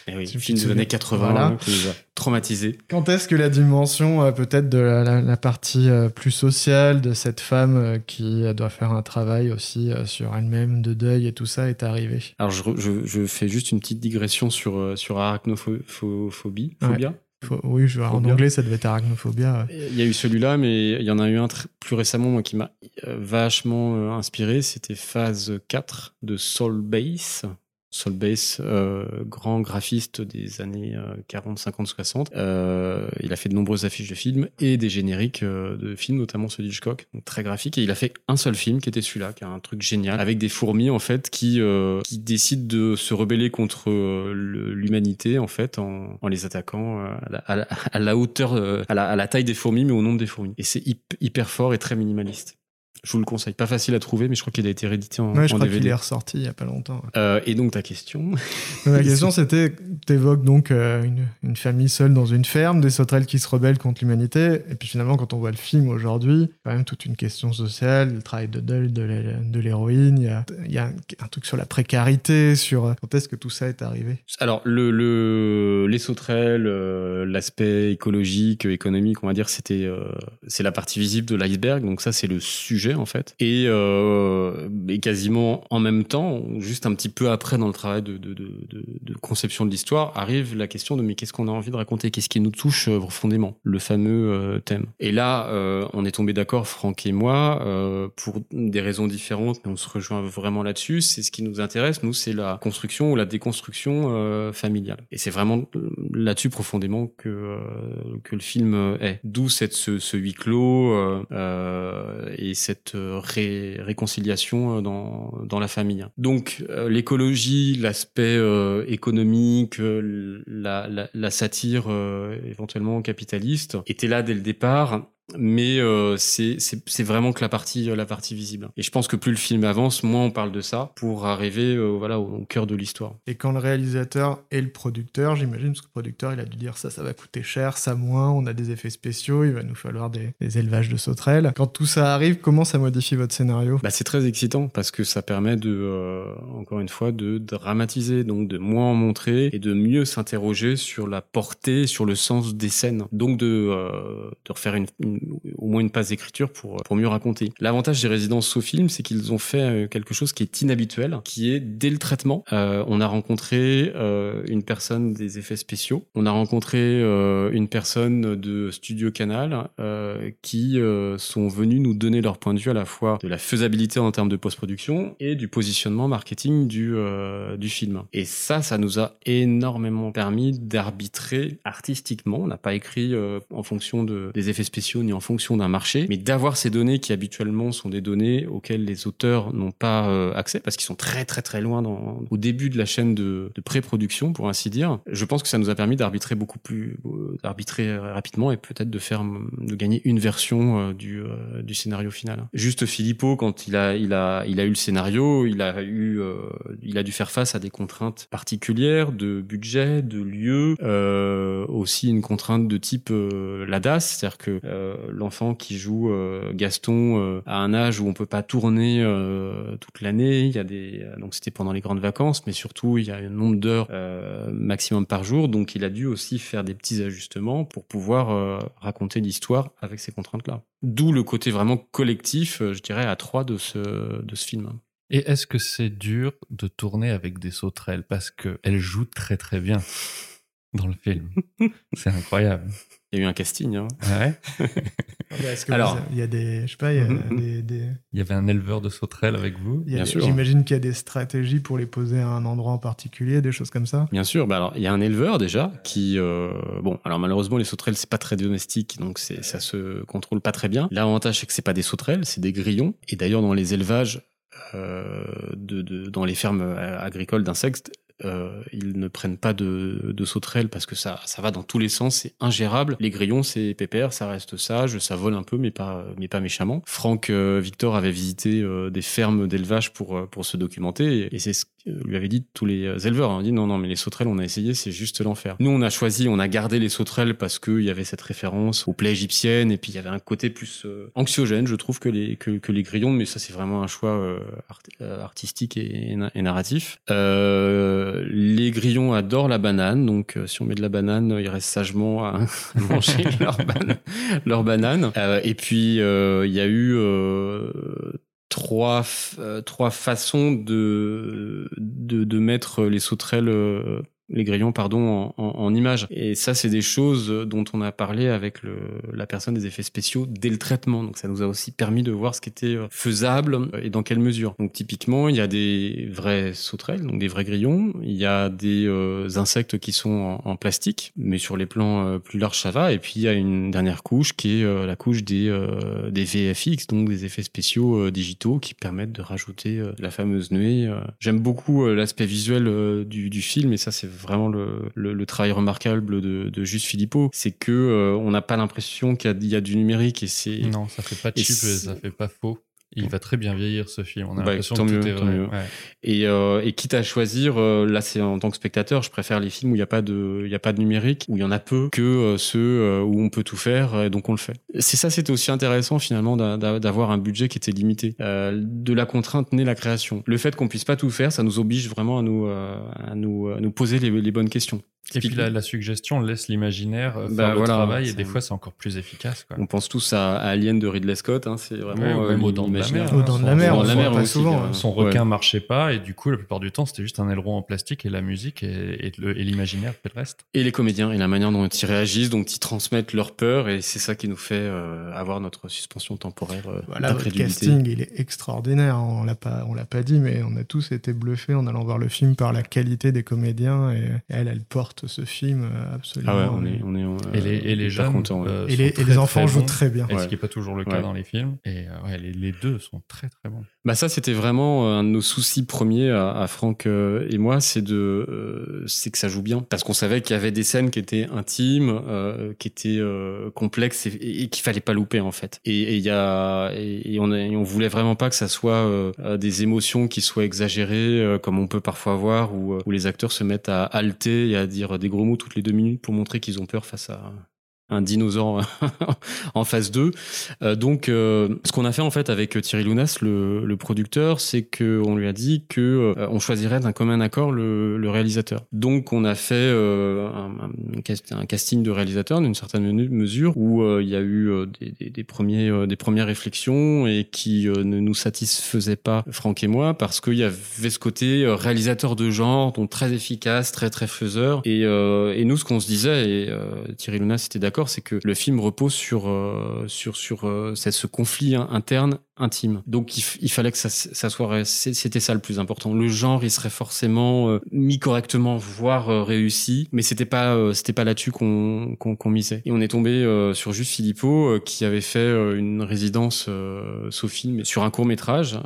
Eh oui, film des années 80 Voilà. qui nous a traumatisés. Quand est-ce que la dimension euh, peut-être de la, la- la partie euh, plus sociale de cette femme euh, qui doit faire un travail aussi sur elle-même de deuil et tout ça est arrivée? Alors je, re- je, je fais juste une petite digression sur, sur arachnophobie, phobia. Faut- oui, je, en anglais, ça devait être arachnophobia. Il y a eu celui-là, mais il y en a eu un plus récemment moi, qui m'a euh, vachement euh, inspiré. C'était phase 4 de Soul Base. Soul Base, euh, grand graphiste des années euh, 40, 50, 60. Euh, il a fait de nombreuses affiches de films et des génériques euh, de films, notamment ceux d'Hitchcock, très graphique. Et il a fait un seul film qui était celui-là, qui est un truc génial, avec des fourmis en fait qui euh, qui décident de se rebeller contre euh, l'humanité en fait en, les attaquant euh, à la, hauteur, à la, taille des fourmis, mais au nombre des fourmis. Et c'est hyp- hyper fort et très minimaliste. Je vous le conseille. Pas facile à trouver, mais je crois qu'il a été réédité en, Ouais, je en crois qu'il DVD. est ressorti il y a pas longtemps. Euh, et donc ta question. *laughs* Ma question, c'était, t'évoques donc euh, une, une famille seule dans une ferme, des sauterelles qui se rebellent contre l'humanité, et puis finalement, quand on voit le film aujourd'hui, quand même toute une question sociale, le travail de deuil de l'hé- de l'héroïne, il y a, il y a un, un truc sur la précarité, sur euh, quand est-ce que tout ça est arrivé? Alors le, le les sauterelles, euh, l'aspect écologique, économique, on va dire, c'était c'est la partie visible de l'iceberg. Donc ça c'est le sujet en fait. Et, euh, et quasiment en même temps, juste un petit peu après dans le travail de, de, de, de, conception de l'histoire, arrive la question de mais qu'est-ce qu'on a envie de raconter, qu'est-ce qui nous touche euh, profondément, le fameux euh, thème. Et là, euh, on est tombé d'accord, Franck et moi, pour des raisons différentes, mais on se rejoint vraiment là-dessus. C'est ce qui nous intéresse, nous, c'est la construction ou la déconstruction familiale. Et c'est vraiment là-dessus profondément que que le film est. D'où cette ce, ce huis clos euh, et cette euh, ré- réconciliation euh, dans la famille. Donc euh, l'écologie, l'aspect économique, la, la, satire éventuellement capitaliste était là dès le départ mais euh, c'est vraiment que la partie euh, la partie visible. Et je pense que plus le film avance moins on parle de ça pour arriver euh, voilà au, au cœur de l'histoire. Et quand le réalisateur et le producteur, j'imagine, parce que le producteur, il a dû dire ça, ça va coûter cher, ça moins, on a des effets spéciaux, il va nous falloir des, des élevages de sauterelles. Quand tout ça arrive, comment ça modifie votre scénario? Bah, c'est très excitant parce que ça permet de euh, encore une fois de dramatiser donc de moins en montrer et de mieux s'interroger sur la portée sur le sens des scènes. Donc de euh, de refaire une, une- au moins une passe d'écriture pour pour mieux raconter l'avantage des résidences au film c'est qu'ils ont fait euh, quelque chose qui est inhabituel qui est dès le traitement euh, on a rencontré euh, une personne des effets spéciaux on a rencontré euh, une personne de Studio Canal euh, qui euh, sont venus nous donner leur point de vue à la fois de la faisabilité en termes de post-production et du positionnement marketing du, euh, du film. Et ça, ça nous a énormément permis d'arbitrer artistiquement. On n'a pas écrit euh, en fonction de, des effets spéciaux ni en fonction d'un marché, mais d'avoir ces données qui habituellement sont des données auxquelles les auteurs n'ont pas euh, accès parce qu'ils sont très très très loin dans, au début de la chaîne de, de pré-production, pour ainsi dire. Je pense que ça nous a permis d'arbitrer beaucoup plus, euh, d'arbitrer rapidement et peut-être de faire, de gagner une version euh, du, euh, scénario final. Juste Filippo, quand il a, il a, il a eu le scénario, il a eu, euh, il a dû faire face à des contraintes particulières de budget, de lieu, euh, aussi une contrainte de type euh, la DAS, c'est-à-dire que euh, l'enfant qui joue euh, Gaston euh, à un âge où on peut pas tourner euh, toute l'année, il y a des, donc c'était pendant les grandes vacances, mais surtout il y a un nombre d'heures euh, maximum par jour, donc il a dû aussi faire des petits ajustements pour pouvoir euh, raconter l'histoire avec ces contraintes-là. D'où le côté vraiment collectif, euh, je dirais, à trois de ce, de ce film. Et est-ce que c'est dur de tourner avec des sauterelles? Parce qu'elles jouent très très bien dans le film. *laughs* c'est incroyable. Il y a eu un casting. Hein. Ah ouais *laughs* Est-ce que Alors- il y a des, je sais pas, il y a Mhm. des, des- Il y avait un éleveur de sauterelles avec vous il y a Bien des- sûr. J'imagine qu'il y a des stratégies pour les poser à un endroit en particulier, des choses comme ça. Bien sûr, bah alors il y a un éleveur déjà qui euh, bon alors malheureusement les sauterelles c'est pas très domestique donc c'est ça se contrôle pas très bien. L'avantage c'est que c'est pas des sauterelles, c'est des grillons et d'ailleurs dans les élevages euh, de, de dans les fermes euh, agricoles d'insectes euh, ils ne prennent pas de, de sauterelles parce que ça, ça va dans tous les sens, c'est ingérable. Les grillons, c'est pépère, ça reste sage, ça vole un peu, mais pas, mais pas méchamment. Franck euh, Victor avait visité euh, des fermes d'élevage pour, euh, pour se documenter et, c'est ce lui avait dit tous les euh, éleveurs. On a dit non, non, mais les sauterelles, on a essayé, c'est juste l'enfer. Nous, on a choisi, on a gardé les sauterelles parce qu'il y avait cette référence aux plaies égyptiennes et puis il y avait un côté plus euh, anxiogène, je trouve, que les, que, que les grillons, mais ça, c'est vraiment un choix euh, art- euh, artistique et, et na- et narratif. Euh, les grillons adorent la banane, donc euh, si on met de la banane, ils restent sagement à *laughs* manger *laughs* leur, ban- leur banane. Euh, et puis, euh, il y a eu euh, trois, euh, trois façons de, de, de mettre les sauterelles euh, les grillons pardon en, en, images et ça c'est des choses dont on a parlé avec le, la personne des effets spéciaux dès le traitement. Donc ça nous a aussi permis de voir ce qui était euh, faisable et dans quelle mesure. Donc typiquement il y a des vraies sauterelles donc des vrais grillons. Il y a des euh, insectes qui sont en, plastique mais sur les plans euh, plus larges ça va. Et puis il y a une dernière couche qui est la couche des des VFX donc des effets spéciaux digitaux qui permettent de rajouter la fameuse nuée j'aime beaucoup l'aspect visuel du, du film et ça c'est vraiment le, le, travail remarquable de, de Juste Philippot, c'est que euh, on n'a pas l'impression qu'il y, a du numérique et c'est non, ça fait pas cheap, ça fait pas faux. Il va très bien vieillir ce film. On a bah, l'impression que tout mieux, est vrai. Et, euh, et, quitte à choisir, euh, là c'est en tant que spectateur, je préfère les films où il n'y a pas de, il y a pas de numérique, où il y en a peu, que euh, ceux euh, où on peut tout faire, et donc on le fait. C'est ça, c'était aussi intéressant finalement d'avoir un budget qui était limité. de la contrainte naît la création. Le fait qu'on puisse pas tout faire, ça nous oblige vraiment à nous, à nous, à nous poser les, les bonnes questions. Et puis la, la, suggestion laisse l'imaginaire euh, bah, faire le travail et des fois c'est encore plus efficace. Quoi. On pense tous à, Alien de Ridley Scott, hein, c'est vraiment ouais, euh, dans de la mer. Au dans de la mer, on la mer pas souvent. Son requin marchait pas et du coup la plupart du temps c'était juste un aileron en plastique et la musique et, et l'imaginaire fait le reste. Et les comédiens et la manière dont ils réagissent, dont ils transmettent leur peur et c'est ça qui nous fait euh, avoir notre suspension temporaire euh, voilà, Le casting il est extraordinaire, on l'a pas, on l'a pas dit mais on a tous été bluffés en allant voir le film par la qualité des comédiens et elle, elle porte ce film euh, absolument. Ah ouais, on est, on est et, les, et les jeunes euh, et, les, et les, enfants jouent très bien. Et ce qui n'est pas toujours le cas dans les films. Et euh, ouais, les, les, deux sont très très bons. Bah ça, c'était vraiment un de nos soucis premiers à, à Franck et moi, c'est de, c'est que ça joue bien, parce qu'on savait qu'il y avait des scènes qui étaient intimes, qui étaient complexes et, et qu'il fallait pas louper en fait. Et il y a, et, on, on voulait vraiment pas que ça soit des émotions qui soient exagérées, comme on peut parfois voir, où, où les acteurs se mettent à halter et à dire des gros mots toutes les deux minutes pour montrer qu'ils ont peur face à, un dinosaure *laughs* en phase 2. Euh, donc, euh, ce qu'on a fait en fait avec Thierry Lounas, le, le producteur, c'est que on lui a dit que euh, on choisirait d'un commun accord le, le, réalisateur. Donc, on a fait un, un, casting de réalisateur d'une certaine mesure où il y a eu des, des, des, premiers, des premières réflexions et qui ne nous satisfaisaient pas, Franck et moi, parce qu'il y avait ce côté réalisateur de genre, donc très efficace, très très faiseur. Et, et nous, ce qu'on se disait, et Thierry Lounas était d'accord c'est que le film repose sur euh, sur sur euh, ce conflit interne intime. Donc il, fallait que ça, ça soit c'était ça le plus important. Le genre il serait forcément euh, mis correctement voire euh, réussi, mais c'était pas euh, c'était pas là-dessus qu'on qu'on misait. Et on est tombé sur juste Philippot qui avait fait une résidence Sophie mais sur un court-métrage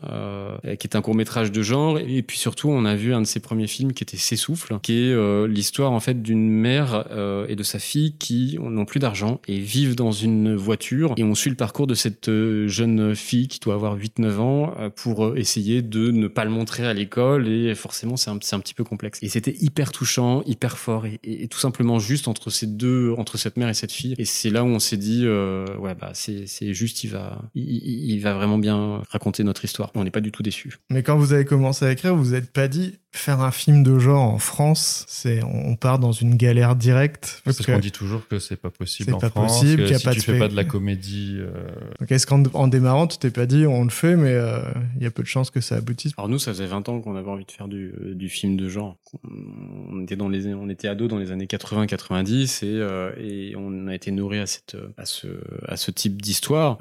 qui est un court-métrage de genre et puis surtout on a vu un de ses premiers films qui était S'essouffle qui est l'histoire en fait d'une mère et de sa fille qui n'ont plus d'argent et vivent dans une voiture et on suit le parcours de cette jeune fille qui doit avoir 8-9 ans euh, pour euh, essayer de ne pas le montrer à l'école et forcément c'est un, un, petit peu complexe. Et c'était hyper touchant, hyper fort et, tout simplement juste entre ces deux, entre cette mère et cette fille. Et c'est là où on s'est dit, euh, ouais bah c'est juste, il va, il, il, va vraiment bien raconter notre histoire. On n'est pas du tout déçus. Mais quand vous avez commencé à écrire, vous vous êtes pas dit, faire un film de genre en France, c'est on part dans une galère directe. Parce, qu'on dit toujours que c'est pas possible en pas France. Possible, que si pas tu fais pas de la comédie. Euh... Donc est-ce qu'en démarrant, tu t'es pas dit on le fait, mais euh, il y a peu de chances que ça aboutisse. Alors nous, ça faisait 20 ans qu'on avait envie de faire du, euh, film de genre. On était dans les, on était ados dans les années 80-90 et, euh, et on a été nourri à cette, à ce, à ce type d'histoire.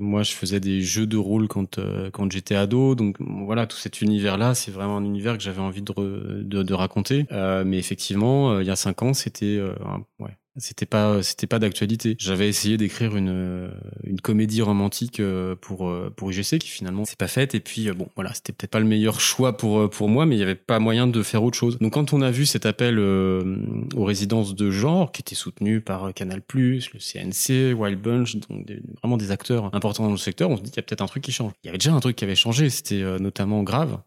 moi, je faisais des jeux de rôle quand quand j'étais ado, donc voilà, tout cet univers-là, c'est vraiment un univers que j'avais envie de, de, raconter. Mais effectivement, il y a cinq ans, c'était euh, ouais, c'était pas c'était pas d'actualité. J'avais essayé d'écrire une une comédie romantique pour pour IGC qui finalement c'est pas faite et puis bon voilà, c'était peut-être pas le meilleur choix pour pour moi mais il y avait pas moyen de faire autre chose. Donc quand on a vu cet appel aux résidences de genre qui était soutenu par Canal+, le CNC, Wild Bunch, donc vraiment des acteurs importants dans le secteur, on se dit qu'il y a peut-être un truc qui change. Il y avait déjà un truc qui avait changé, c'était notamment grave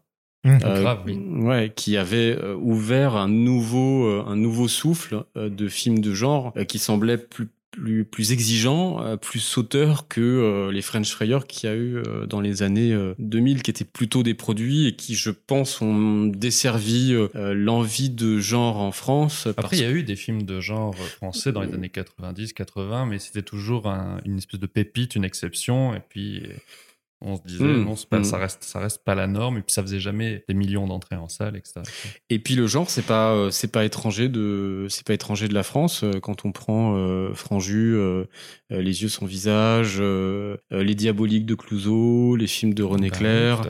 Mmh. Euh, grave, oui. Ouais, qui avait euh, ouvert un nouveau, euh, un nouveau souffle de films de genre qui semblait plus plus plus exigeant, plus sauteur que les French Frayers qu'il y a eu dans les années 2000, qui étaient plutôt des produits et qui, je pense, ont desservi l'envie de genre en France. Après, il y a eu des films de genre français dans les années 90, 80, mais c'était toujours une espèce de pépite, une exception, et puis On se disait, Mm. non, c'est pas, Mm. ça, reste, ça reste pas la norme, et puis ça faisait jamais des millions d'entrées en salle, etc. Et puis le genre, c'est pas euh, c'est pas étranger de c'est pas étranger de la France. Euh, Quand on prend euh, Franju, euh, Les yeux sans visage, Les diaboliques de Clouseau, les films de René Bah, Clair,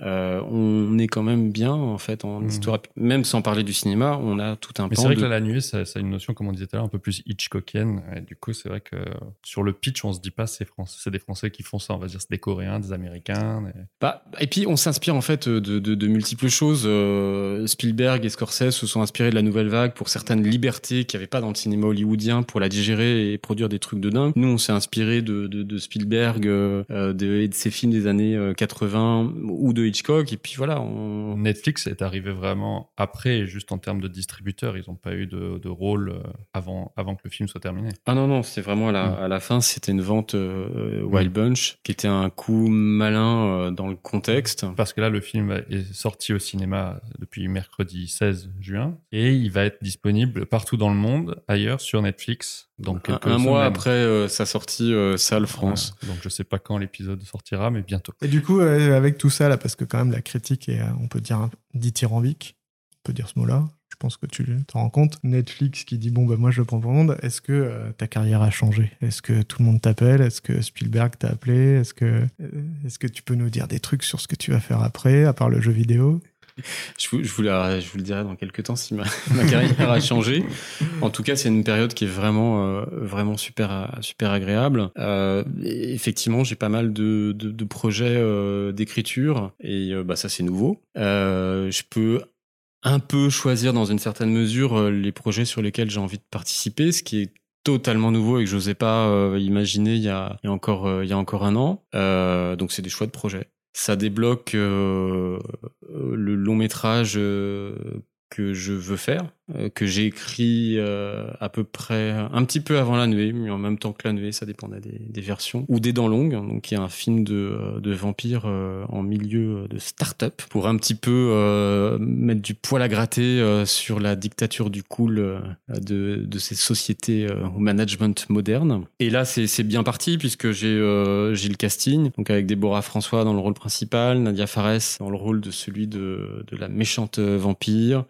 on est quand même bien en fait en Mhm. histoire. Même sans parler du cinéma, on a tout un Mais c'est vrai de- que là, la nuée, ça, ça a une notion, comme on disait tout à l'heure, un peu plus Hitchcockienne. Et du coup, c'est vrai que sur le pitch, on se dit pas c'est c'est des Français qui font ça. On va dire c'est des Coréens, des Américains. Bah, et puis on s'inspire en fait de, de, de multiples choses. Euh, Spielberg et Scorsese se sont inspirés de la nouvelle vague pour certaines libertés qu'il n'y avait pas dans le cinéma hollywoodien pour la digérer et produire des trucs de dingue. Nous, on s'est inspiré de, Spielberg euh, euh, de, et de ses films des années euh, 80 ou de Hitchcock. Et puis voilà, on... Netflix est arrivé vraiment après, juste en termes de distributeurs. Ils n'ont pas eu de, rôle euh, avant, avant que le film soit terminé. Ah non, non, c'est vraiment à la, à la fin, c'était une vente euh, Wild Bunch qui était un coup malin euh, dans le contexte. Parce que là, le film est sorti au cinéma depuis mercredi 16 juin et il va être disponible partout dans le monde, ailleurs sur Netflix. Donc Un, mois après euh, sa sortie euh, salle France. Voilà. Donc je sais pas quand l'épisode sortira, mais bientôt. Et du coup, euh, avec tout ça, là, parce que quand même la critique est, euh, on peut dire, dithyrambique, on peut dire ce mot-là, je pense que tu t'en rends compte. Netflix qui dit, bon, bah, moi je le prends pour le monde, est-ce que euh, ta carrière a changé? Est-ce que tout le monde t'appelle? Est-ce que Spielberg t'a appelé? Est-ce que, euh, est que tu peux nous dire des trucs sur ce que tu vas faire après, à part le jeu vidéo? Je vous, je, vous le dirai dans quelques temps si *laughs* ma, carrière a changé. En tout cas, c'est une période qui est vraiment, euh, vraiment super, super agréable. Effectivement, j'ai pas mal de, projets d'écriture et bah, ça, c'est nouveau. Je peux un peu choisir dans une certaine mesure euh, les projets sur lesquels j'ai envie de participer, ce qui est totalement nouveau et que j'osais pas euh, imaginer il y a, encore euh, il y a encore un an. Donc c'est des choix de projets. Ça débloque le long métrage que je veux faire, euh, que j'ai écrit euh, à peu près un petit peu avant la nuée, mais en même temps que la nuée, ça dépendait des, versions, ou des Dents Longues, donc y a un film de, euh, de vampire en milieu de start-up, pour un petit peu mettre du poil à gratter sur la dictature du cool de, de ces sociétés au management moderne. Et là, c'est bien parti, puisque j'ai j'ai le casting, donc avec Déborah François dans le rôle principal, Nadia Fares dans le rôle de celui de, de la méchante vampire,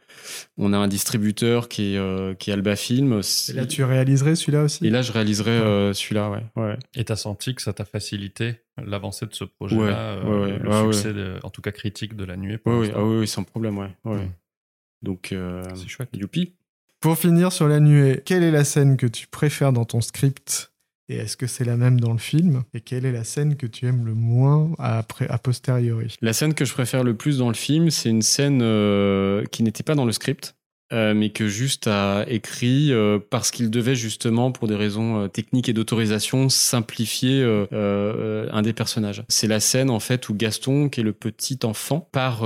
on a un distributeur qui est, euh, qui est Alba Film. Et là, tu réaliserais celui-là aussi? Et là, je réaliserai euh, celui-là, ouais. ouais. Et t'as senti que ça t'a facilité l'avancée de ce projet-là, Ouais, euh, ouais, ouais, le ouais, succès, de- en tout cas critique de la nuée. pour ah oui, oui, sans problème, ouais. ouais. Mm. Donc, euh, C'est chouette. youpi. Pour finir sur la nuée, quelle est la scène que tu préfères dans ton script? Et est-ce que c'est la même dans le film? Et quelle est la scène que tu aimes le moins a posteriori? La scène que je préfère le plus dans le film, c'est une scène euh, qui n'était pas dans le script. Euh, mais que juste a écrit euh, parce qu'il devait justement, pour des raisons euh, techniques et d'autorisation, simplifier euh, euh, un des personnages. C'est la scène en fait où Gaston, qui est le petit enfant, part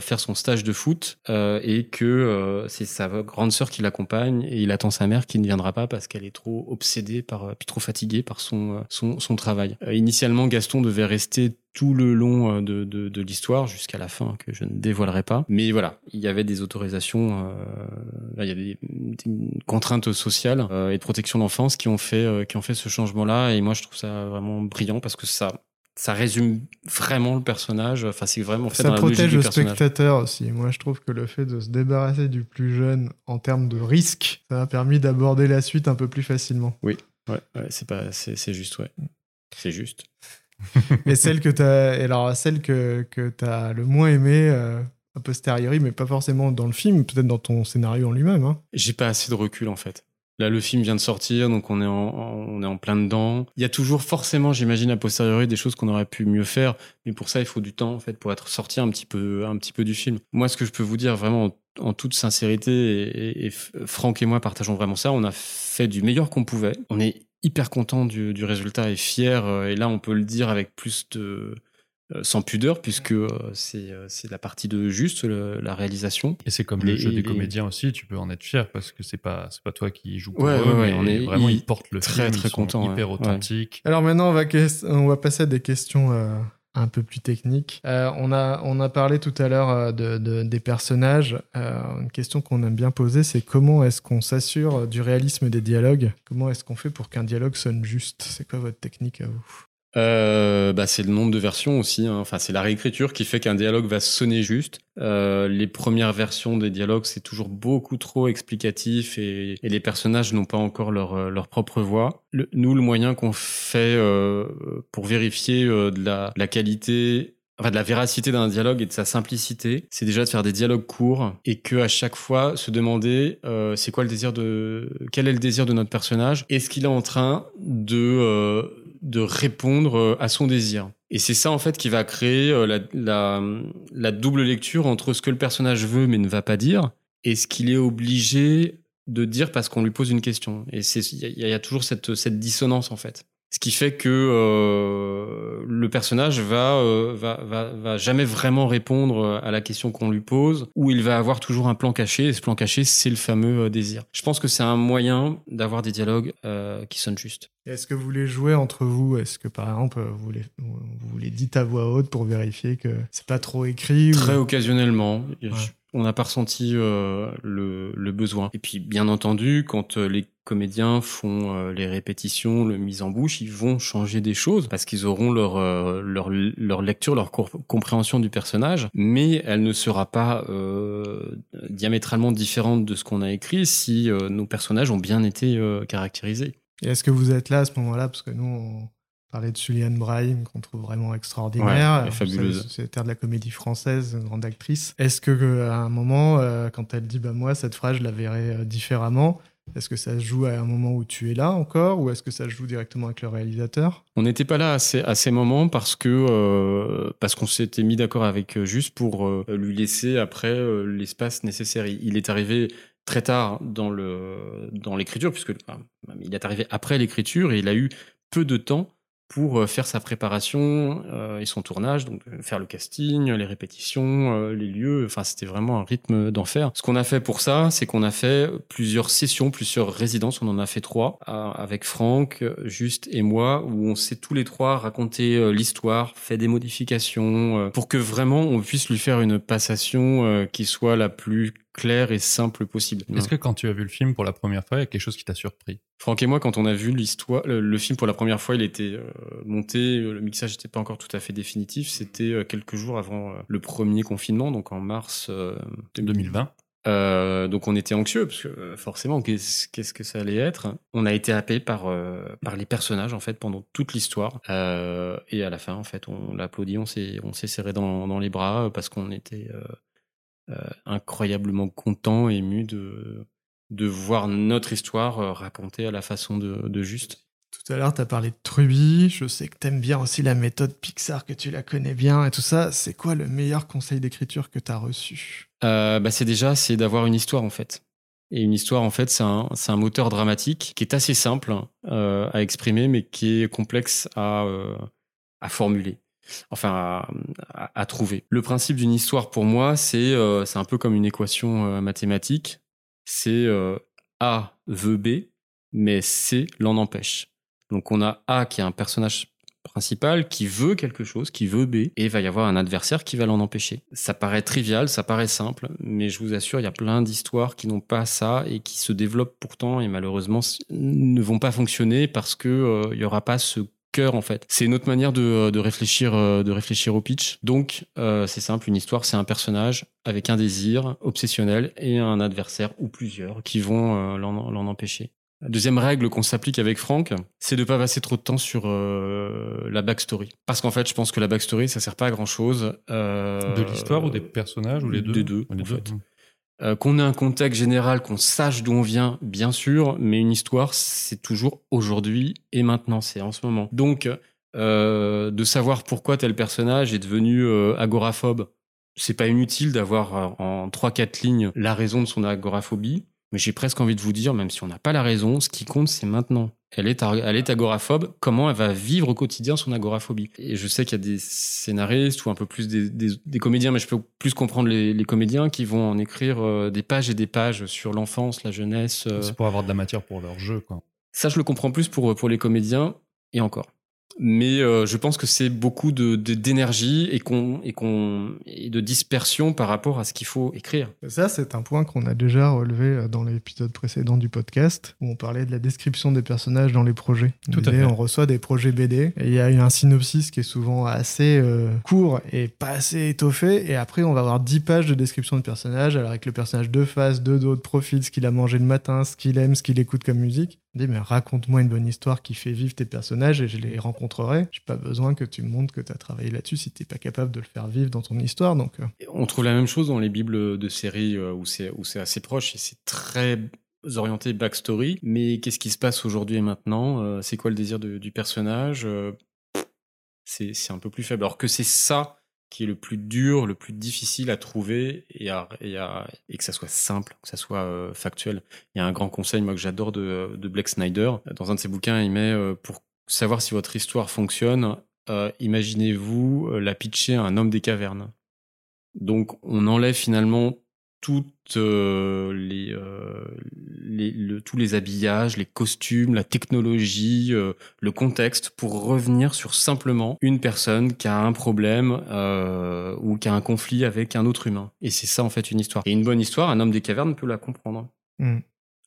faire son stage de foot et que c'est sa grande sœur qui l'accompagne et il attend sa mère qui ne viendra pas parce qu'elle est trop obsédée par, puis trop fatiguée par son son, son travail. Initialement, Gaston devait rester tout le long euh, de, de, de l'histoire jusqu'à la fin que je ne dévoilerai pas. Mais voilà, il y avait des autorisations, euh, là, il y a des, des contraintes sociales euh, et de protection de l'enfance qui ont fait qui ont fait ce changement-là. Et moi, je trouve ça vraiment brillant parce que ça ça résume vraiment le personnage. Enfin, c'est vraiment fait Ça dans la logique protège le spectateur aussi. Moi, je trouve que le fait de se débarrasser du plus jeune en termes de risque, ça a permis d'aborder la suite un peu plus facilement. Ouais, ouais, c'est pas, c'est c'est juste, ouais, c'est juste. *laughs* Et celle que et alors celle que, que t'as le moins aimée euh, a posteriori, mais pas forcément dans le film, peut-être dans ton scénario en lui-même. Hein. J'ai pas assez de recul en fait. Là, le film vient de sortir, donc on est en, on est en plein dedans. Il y a toujours forcément, j'imagine, a posteriori, des choses qu'on aurait pu mieux faire, mais pour ça, il faut du temps en fait pour être sorti un petit peu, un petit peu du film. Moi, ce que je peux vous dire vraiment en, toute sincérité, et, et- Franck et moi partageons vraiment ça. On a fait du meilleur qu'on pouvait. On est hyper content du, du résultat et fier. euh, Et là, on peut le dire avec plus de euh, sans pudeur, puisque euh, c'est c'est la partie de juste le- la réalisation. Et c'est comme le jeu des les- comédiens aussi, tu peux en être fier parce que c'est pas c'est pas toi qui joues pour Ouais, eux, ouais, ouais, mais on est vraiment hy- ils portent le très, film, très ils sont content, hyper ouais, authentiques. Alors maintenant, on va, on va passer à des questions euh, un peu plus techniques. Euh, on, a, parlé tout à l'heure euh, de, de- des personnages. Euh, une question qu'on aime bien poser, c'est comment est-ce qu'on s'assure du réalisme des dialogues? Comment est-ce qu'on fait pour qu'un dialogue sonne juste? C'est quoi votre technique à vous? Euh, bah, c'est le nombre de versions aussi. hein. Enfin, c'est la réécriture qui fait qu'un dialogue va sonner juste. Euh, les premières versions des dialogues, c'est toujours beaucoup trop explicatif et, les personnages n'ont pas encore leur, euh, leur propre voix. Le- nous, le moyen qu'on fait euh, pour vérifier euh, de la, de la qualité Enfin, de la véracité d'un dialogue et de sa simplicité, c'est déjà de faire des dialogues courts et que à chaque fois se demander euh, c'est quoi le désir de quel est le désir de notre personnage? Est-ce qu'il est en train de euh, de répondre euh, à son désir Et c'est ça en fait qui va créer euh, la, double lecture entre ce que le personnage veut mais ne va pas dire et ce qu'il est obligé de dire parce qu'on lui pose une question. Et il y, y a toujours cette cette dissonance en fait. Ce qui fait que euh, le personnage va, euh, va, va, va jamais vraiment répondre à la question qu'on lui pose, ou il va avoir toujours un plan caché, et ce plan caché, c'est le fameux euh, désir. Je pense que c'est un moyen d'avoir des dialogues euh, qui sonnent juste. Est-ce que vous les jouez entre vous? Est-ce que par exemple vous les, vous les dites à voix haute pour vérifier que c'est pas trop écrit Très ou... occasionnellement. Ouais. On n'a pas ressenti euh, le, besoin. Et puis, bien entendu, quand euh, les comédiens font euh, les répétitions, le mise en bouche, ils vont changer des choses parce qu'ils auront leur, leur, leur lecture, leur compréhension du personnage, mais elle ne sera pas diamétralement différente de ce qu'on a écrit si nos personnages ont bien été caractérisés. Et est-ce que vous êtes là à ce moment-là? Parce que nous, on parlait de Suliane Brahim, qu'on trouve vraiment extraordinaire. Ouais, fabuleuse. C'est- terre de la comédie française, une grande actrice. Est-ce que euh, à un moment, euh, quand elle dit bah moi cette phrase je la verrai euh, différemment, est-ce que ça se joue à un moment où tu es là encore, ou est-ce que ça se joue directement avec le réalisateur? On n'était pas là à ces, à ces moments parce que euh, parce qu'on s'était mis d'accord avec juste pour euh, lui laisser après euh, l'espace nécessaire. Il, est arrivé très tard dans le dans l'écriture puisque il est arrivé après l'écriture et il a eu peu de temps pour euh, faire sa préparation euh, et son tournage, donc euh, faire le casting, les répétitions, euh, les lieux. Enfin, c'était vraiment un rythme d'enfer. Ce qu'on a fait pour ça, c'est qu'on a fait plusieurs sessions, plusieurs résidences. On en a fait trois euh, avec Franck, Juste et moi, où on s'est tous les trois raconté l'histoire, fait des modifications, pour que vraiment on puisse lui faire une passation qui soit la plus claire et simple possible. Est-ce que quand tu as vu le film pour la première fois, il y a quelque chose qui t'a surpris? Franck et moi, quand on a vu l'histoire, le, le film pour la première fois, il était euh, monté, le mixage n'était pas encore tout à fait définitif. C'était euh, quelques jours avant euh, le premier confinement, donc en mars euh, 2020 Euh, donc on était anxieux parce que euh, forcément, qu'est-ce qu'est-ce que ça allait être? On a été happé par euh, par les personnages en fait pendant toute l'histoire. Euh, et à la fin, en fait, on l'a applaudi, on s'est on s'est serré dans dans les bras parce qu'on était euh, euh, incroyablement content, ému de de voir notre histoire euh, racontée à la façon de, de juste. Tout à l'heure, tu as parlé de Truby. Je sais que t'aimes bien aussi la méthode Pixar, que tu la connais bien et tout ça. C'est quoi le meilleur conseil d'écriture que tu as reçu? Euh, bah c'est déjà c'est d'avoir une histoire en fait. Et une histoire en fait c'est un c'est un moteur dramatique qui est assez simple euh, à exprimer mais qui est complexe à euh, à formuler. Enfin à, trouver. Le principe d'une histoire pour moi c'est euh, c'est un peu comme une équation euh, mathématique. C'est euh, A veut B mais C l'en empêche. Donc on a A qui est un personnage principal qui veut quelque chose, qui veut B, et il va y avoir un adversaire qui va l'en empêcher. Ça paraît trivial, ça paraît simple, mais je vous assure, il y a plein d'histoires qui n'ont pas ça et qui se développent pourtant et malheureusement ne vont pas fonctionner parce que il aura pas ce cœur en fait. C'est une autre manière de, de réfléchir euh, de réfléchir au pitch. Donc euh, c'est simple, une histoire c'est un personnage avec un désir obsessionnel et un adversaire ou plusieurs qui vont euh, l'en empêcher. Deuxième règle qu'on s'applique avec Franck, c'est de pas passer trop de temps sur euh, la backstory. Parce qu'en fait, je pense que la backstory, ça sert pas à grand chose. De l'histoire ou des personnages ou les deux Des deux, en. Euh, qu'on ait un contexte général, qu'on sache d'où on vient, bien sûr, mais une histoire, c'est toujours aujourd'hui et maintenant, c'est en ce moment. Donc, euh, de savoir pourquoi tel personnage est devenu euh, agoraphobe, c'est pas inutile d'avoir euh, en 3-4 lignes la raison de son agoraphobie, mais j'ai presque envie de vous dire, même si on n'a pas la raison, ce qui compte, c'est maintenant. Elle est, elle est agoraphobe, comment elle va vivre au quotidien son agoraphobie? Et je sais qu'il y a des scénaristes ou un peu plus des, des- des comédiens, mais je peux plus comprendre les, les comédiens qui vont en écrire euh, des pages et des pages sur l'enfance, la jeunesse. euh. C'est pour avoir de la matière pour leur jeu, quoi. Ça, je le comprends plus pour, pour les comédiens, et encore. Mais euh, je pense que c'est beaucoup de d'énergie et qu'on et qu'on et de dispersion par rapport à ce qu'il faut écrire. Ça, c'est un point qu'on a déjà relevé euh, dans l'épisode précédent du podcast où on parlait de la description des personnages dans les projets. Tout à L'idée, fait. On reçoit des projets BD et il y a un synopsis qui est souvent assez euh, court et pas assez étoffé et après on va avoir 10 pages de description de personnages alors avec le personnage de face, de dos, de profil, ce qu'il a mangé le matin, ce qu'il aime, ce qu'il écoute comme musique. Mais raconte-moi une bonne histoire qui fait vivre tes personnages et je les rencontrerai. J'ai pas besoin que tu me montres que tu as travaillé là-dessus si t'es pas capable de le faire vivre dans ton histoire donc euh, On trouve la même chose dans les bibles de séries euh, où c'est où c'est assez proche et c'est très orienté backstory. Mais qu'est-ce qui se passe aujourd'hui et maintenant Euh, C'est quoi le désir du personnage C'est c'est un peu plus faible. Alors que c'est ça qui est le plus dur, le plus difficile à trouver et, à, et, à- et que ça soit simple, que ça soit euh, factuel. Il y a un grand conseil, moi, que j'adore de, de Blake Snyder. Dans un de ses bouquins, il met euh, pour savoir si votre histoire fonctionne, euh, imaginez-vous euh, la pitcher à un homme des cavernes. Donc, on enlève finalement toutes euh, les, euh, les- le- tous les habillages, les costumes, la technologie, euh, le contexte pour revenir sur simplement une personne qui a un problème ou qui a un conflit avec un autre humain. Et c'est ça en fait une histoire. Et une bonne histoire, un homme des cavernes peut la comprendre. Hmm.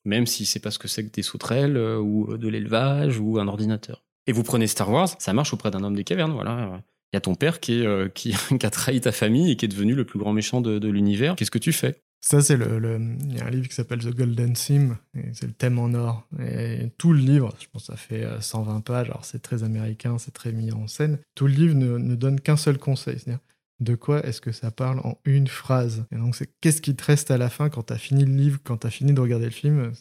Même s'il sait pas ce que c'est que des sauterelles ou de l'élevage ou un ordinateur. Et vous prenez Star Wars, ça marche auprès d'un homme des cavernes, voilà. Il y a ton père qui, euh, *laughs* qui, a trahi ta famille et qui est devenu le plus grand méchant de, l'univers. Qu'est-ce que tu fais? Ça, c'est le, Il y a un livre qui s'appelle The Golden Sim, c'est le thème en or. Et tout le livre, je pense que ça fait euh, 120 pages, alors c'est très américain, c'est très mis en scène. Tout le livre ne, ne donne qu'un seul conseil, c'est-à-dire de quoi est-ce que ça parle en une phrase? Et donc, c'est qu'est-ce qui te reste à la fin quand t'as fini le livre, quand t'as fini de regarder le film?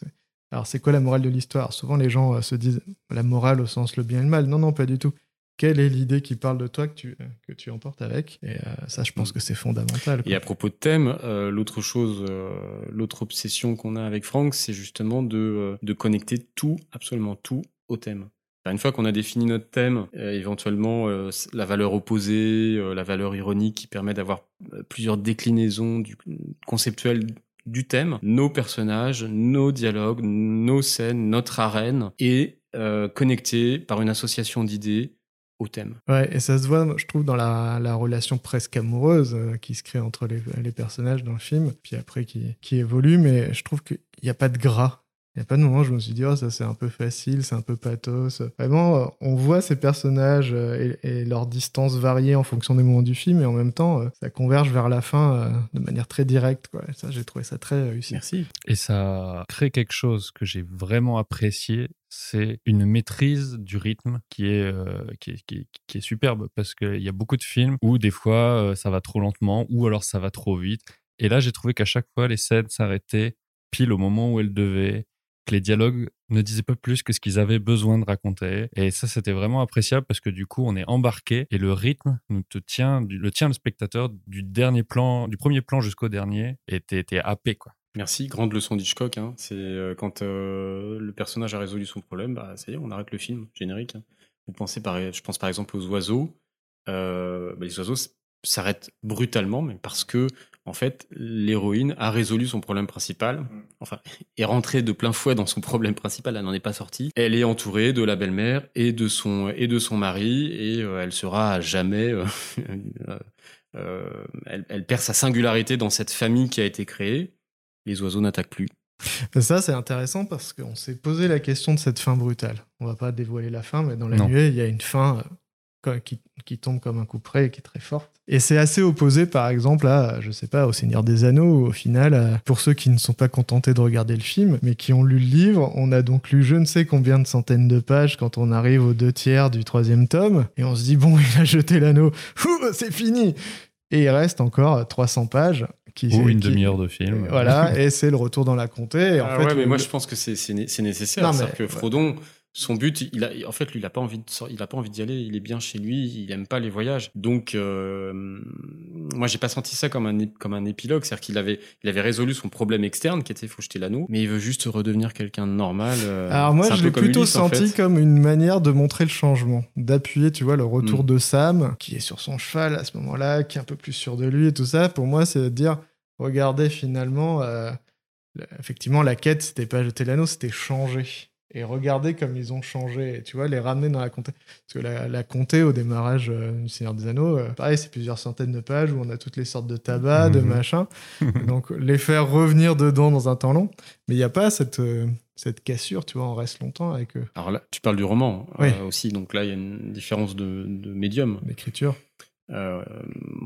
Alors, c'est quoi la morale de l'histoire? Souvent, les gens euh, se disent la morale au sens le bien et le mal. Non, non, pas du tout. Quelle est l'idée qui parle de toi que tu, que tu emportes avec? Et euh, ça, je pense que c'est fondamental. quoi. Et à propos de thème, euh, l'autre chose, euh, l'autre obsession qu'on a avec Franck, c'est justement de, de connecter tout, absolument tout, au thème. Une fois qu'on a défini notre thème, euh, éventuellement euh, la valeur opposée, euh, la valeur ironique qui permet d'avoir plusieurs déclinaisons du, conceptuelles du thème, nos personnages, nos dialogues, nos scènes, notre arène, et connectés par une association d'idées au thème. Ouais, et ça se voit, je trouve, dans la, la relation presque amoureuse euh, qui se crée entre les, les personnages dans le film, puis après qui, qui évolue, mais je trouve qu'il n'y a pas de gras. Il n'y a pas de moment où je me suis dit, oh, ça c'est un peu facile, c'est un peu pathos. Vraiment, euh, on voit ces personnages euh, et, et leur distance varier en fonction des moments du film, et en même temps, ça converge vers la fin de manière très directe. Quoi. Et ça, j'ai trouvé ça très réussi. Merci. Et ça crée quelque chose que j'ai vraiment apprécié, c'est une maîtrise du rythme qui est, euh, qui est, qui est, qui est superbe parce qu'il y a beaucoup de films où des fois euh, ça va trop lentement ou alors ça va trop vite. Et là, j'ai trouvé qu'à chaque fois, les scènes s'arrêtaient pile au moment où elles devaient, que les dialogues ne disaient pas plus que ce qu'ils avaient besoin de raconter. Et ça, c'était vraiment appréciable parce que du coup, on est embarqué et le rythme nous te tient, le tient le spectateur du dernier plan, du premier plan jusqu'au dernier et t'es happé, quoi. Merci, grande leçon d'Hitchcock. Hein. C'est euh, quand euh, le personnage a résolu son problème, bah, ça y est, on arrête le film générique. hein. Vous pensez par, je pense par exemple aux oiseaux. Euh, bah, les oiseaux s'arrêtent brutalement, mais parce que en fait, l'héroïne a résolu son problème principal. Enfin, *laughs* est rentrée de plein fouet dans son problème principal. Elle n'en est pas sortie. Elle est entourée de la belle-mère et de son et de son mari, et euh, elle sera à jamais. euh, *laughs* euh, euh, elle, elle perd sa singularité dans cette famille qui a été créée. Les oiseaux n'attaquent plus. Ça, c'est intéressant parce qu'on s'est posé la question de cette fin brutale. On va pas dévoiler la fin, mais dans la Non. nuée, il y a une fin euh, qui, qui tombe comme un coup près et qui est très forte. Et c'est assez opposé, par exemple, à, je sais pas, au Seigneur des Anneaux, au final, euh, pour ceux qui ne sont pas contentés de regarder le film, mais qui ont lu le livre, on a donc lu je ne sais combien de centaines de pages quand on arrive aux deux tiers du troisième tome, et on se dit, bon, *laughs* il a jeté l'anneau, c'est fini Et il reste encore 300 pages. Qui, Ou une qui- demi-heure de film. Voilà, et c'est le retour dans la comté. Et en Ah fait, ouais, mais le- moi je pense que c'est c'est né- c'est nécessaire. Non, mais- C'est-à-dire que Frodon, son but, il a, en fait, lui, il a pas envie de, il a pas envie d'y aller. Il est bien chez lui. Il aime pas les voyages. Donc, euh, moi, j'ai pas senti ça comme un comme un épilogue. C'est-à-dire qu'il avait, il avait résolu son problème externe, qui était faut jeter l'anneau, mais il veut juste redevenir quelqu'un de normal. euh, Alors moi, je l'ai plutôt Ulysse, en senti fait. comme une manière de montrer le changement, d'appuyer, tu vois, le retour Mm. de Sam, qui est sur son cheval à ce moment-là, qui est un peu plus sûr de lui et tout ça. Pour moi, c'est de dire, regardez, finalement, euh, effectivement, la quête, c'était pas jeter l'anneau, c'était changer. Et regarder comme ils ont changé, et, tu vois, les ramener dans la comté. Parce que la, la comté, au démarrage euh, du Seigneur des Anneaux, euh, pareil, c'est plusieurs centaines de pages où on a toutes les sortes de tabac, de Mhm. machin. *laughs* Donc, les faire revenir dedans dans un temps long. Mais il n'y a pas cette, euh, cette cassure, tu vois, on reste longtemps avec euh, Alors là, tu parles du roman Oui. euh, aussi, donc là, il y a une différence de, de médium. l'écriture. Euh,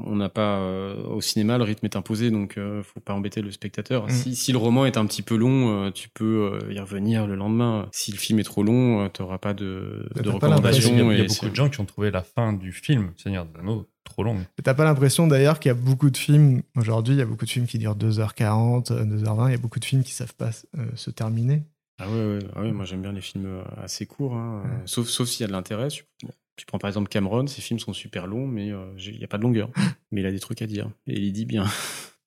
on n'a pas euh, au cinéma le rythme est imposé donc euh, faut pas embêter le spectateur. Mm. Si, si le roman est un petit peu long, euh, tu peux euh, y revenir le lendemain. Si le film est trop long, euh, t'auras pas de, T'as de pas l'impression- Il y a, recommandations. il y a beaucoup de gens qui ont trouvé la fin du film Seigneur des Anneaux trop longue. T'as pas l'impression d'ailleurs qu'il y a beaucoup de films, aujourd'hui, il y a beaucoup de films qui durent 2h40, euh, 2h20, il y a beaucoup de films qui savent pas euh, se terminer. Ah ouais, ouais, ah ouais, moi j'aime bien les films assez courts, hein, Ouais. sauf, sauf s'il y a de l'intérêt. Tu, tu prends par exemple Cameron, ses films sont super longs, mais euh, il n'y a pas de longueur. *laughs* mais il a des trucs à dire, et il dit bien. *laughs*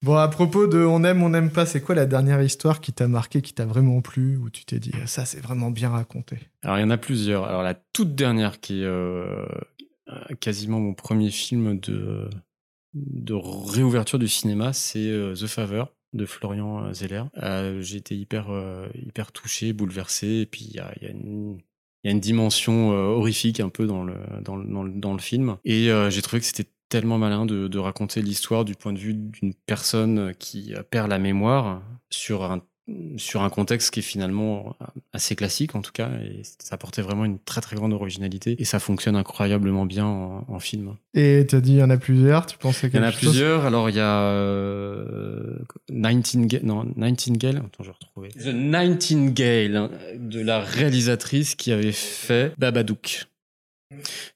Bon, à propos de on aime, on n'aime pas, c'est quoi la dernière histoire qui t'a marqué, qui t'a vraiment plu, où tu t'es dit, ça c'est vraiment bien raconté? Alors il y en a plusieurs. Alors la toute dernière qui est euh, quasiment mon premier film de, de réouverture du cinéma, c'est euh, The Favor de Florian Zeller. Euh, J'ai été hyper, hyper touché, bouleversé, et puis il y a, il y a une... Une dimension euh, horrifique un peu dans le, dans le, dans le, dans le film. Et euh, j'ai trouvé que c'était tellement malin de, de raconter l'histoire du point de vue d'une personne qui euh, perd la mémoire sur un sur un contexte qui est finalement assez classique en tout cas et ça apportait vraiment une très très grande originalité et ça fonctionne incroyablement bien en, en film. Et t'as dit, il y en a plusieurs, tu pensais Il y en a plusieurs. Alors il y a euh, Nightingale, non Nightingale. Attends, je vais retrouver. The Nightingale hein, de la réalisatrice qui avait fait Babadook.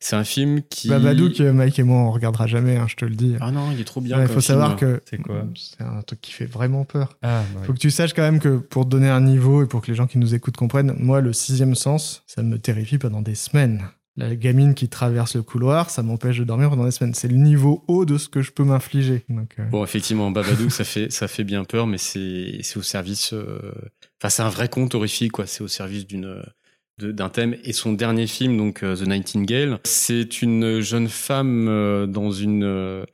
C'est un film qui. Babadook, euh, Mike et moi, on regardera jamais, hein, je te le dis. Ah non, il est trop bien. Il faut savoir film. que C'est quoi? c'est un truc qui fait vraiment peur. Ah, ouais. Faut que tu saches quand même que pour te donner un niveau et pour que les gens qui nous écoutent comprennent, moi, le sixième sens, ça me terrifie pendant des semaines. La gamine qui traverse le couloir, ça m'empêche de dormir pendant des semaines. C'est le niveau haut de ce que je peux m'infliger. Donc, euh, Bon, effectivement, Babadook, ça fait ça fait bien peur, mais c'est c'est au service. euh, Enfin, c'est un vrai conte horrifique, quoi. C'est au service d'une d'un thème. Et son dernier film, donc euh, The Nightingale, c'est une jeune femme euh, dans une euh,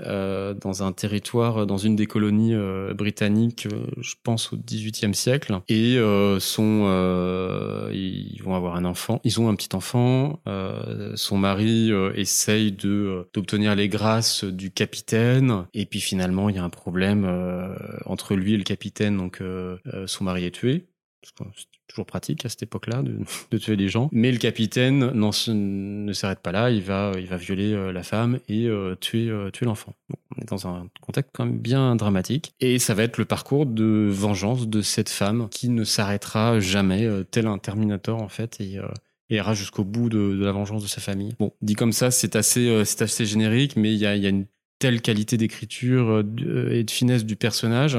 euh, dans un territoire, dans une des colonies euh, britanniques, je pense au XVIIIe siècle. Et euh, ils vont avoir un enfant. Ils ont un petit enfant. Son mari essaye de d'obtenir les grâces du capitaine. Et puis finalement, il y a un problème entre lui et le capitaine. Donc, son mari est tué. Toujours pratique à cette époque-là de, tuer des gens. Mais le capitaine ne s'arrête pas là. Il va, il va violer euh, la femme et euh, tuer, euh, tuer l'enfant. On est dans un contexte quand même bien dramatique. Et ça va être le parcours de vengeance de cette femme qui ne s'arrêtera jamais, tel un Terminator en fait. Et, ira jusqu'au bout de, la vengeance de sa famille. Bon, dit comme ça, c'est assez, c'est assez générique, mais il y a, y a une telle qualité d'écriture et de finesse du personnage.